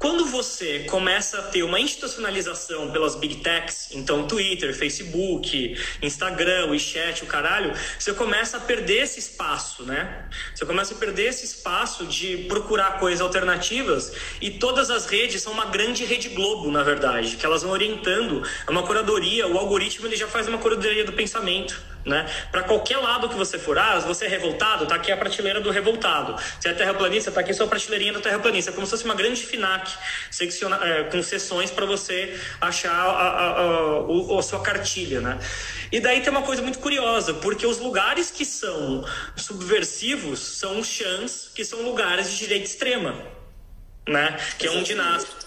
Speaker 2: Quando você começa a ter uma institucionalização pelas big techs, então Twitter, Facebook, Instagram, WeChat, o caralho, você começa a perder esse espaço, né? Você começa a perder esse espaço de procurar coisas alternativas e todas as redes são uma grande rede globo, na verdade, que elas vão orientando é uma curadoria, o algoritmo ele já faz uma curadoria do pensamento. Né? Para qualquer lado que você for, ah, você é revoltado, tá aqui a prateleira do revoltado. Se é terraplanista, tá aqui a sua prateleirinha do terraplanista. É como se fosse uma grande FINAC secciona, é, com sessões para você achar a, a, a, a, sua cartilha. Né? E daí tem uma coisa muito curiosa, porque os lugares que são subversivos são os chãs, que são lugares de direita extrema. Né? Que é onde nasce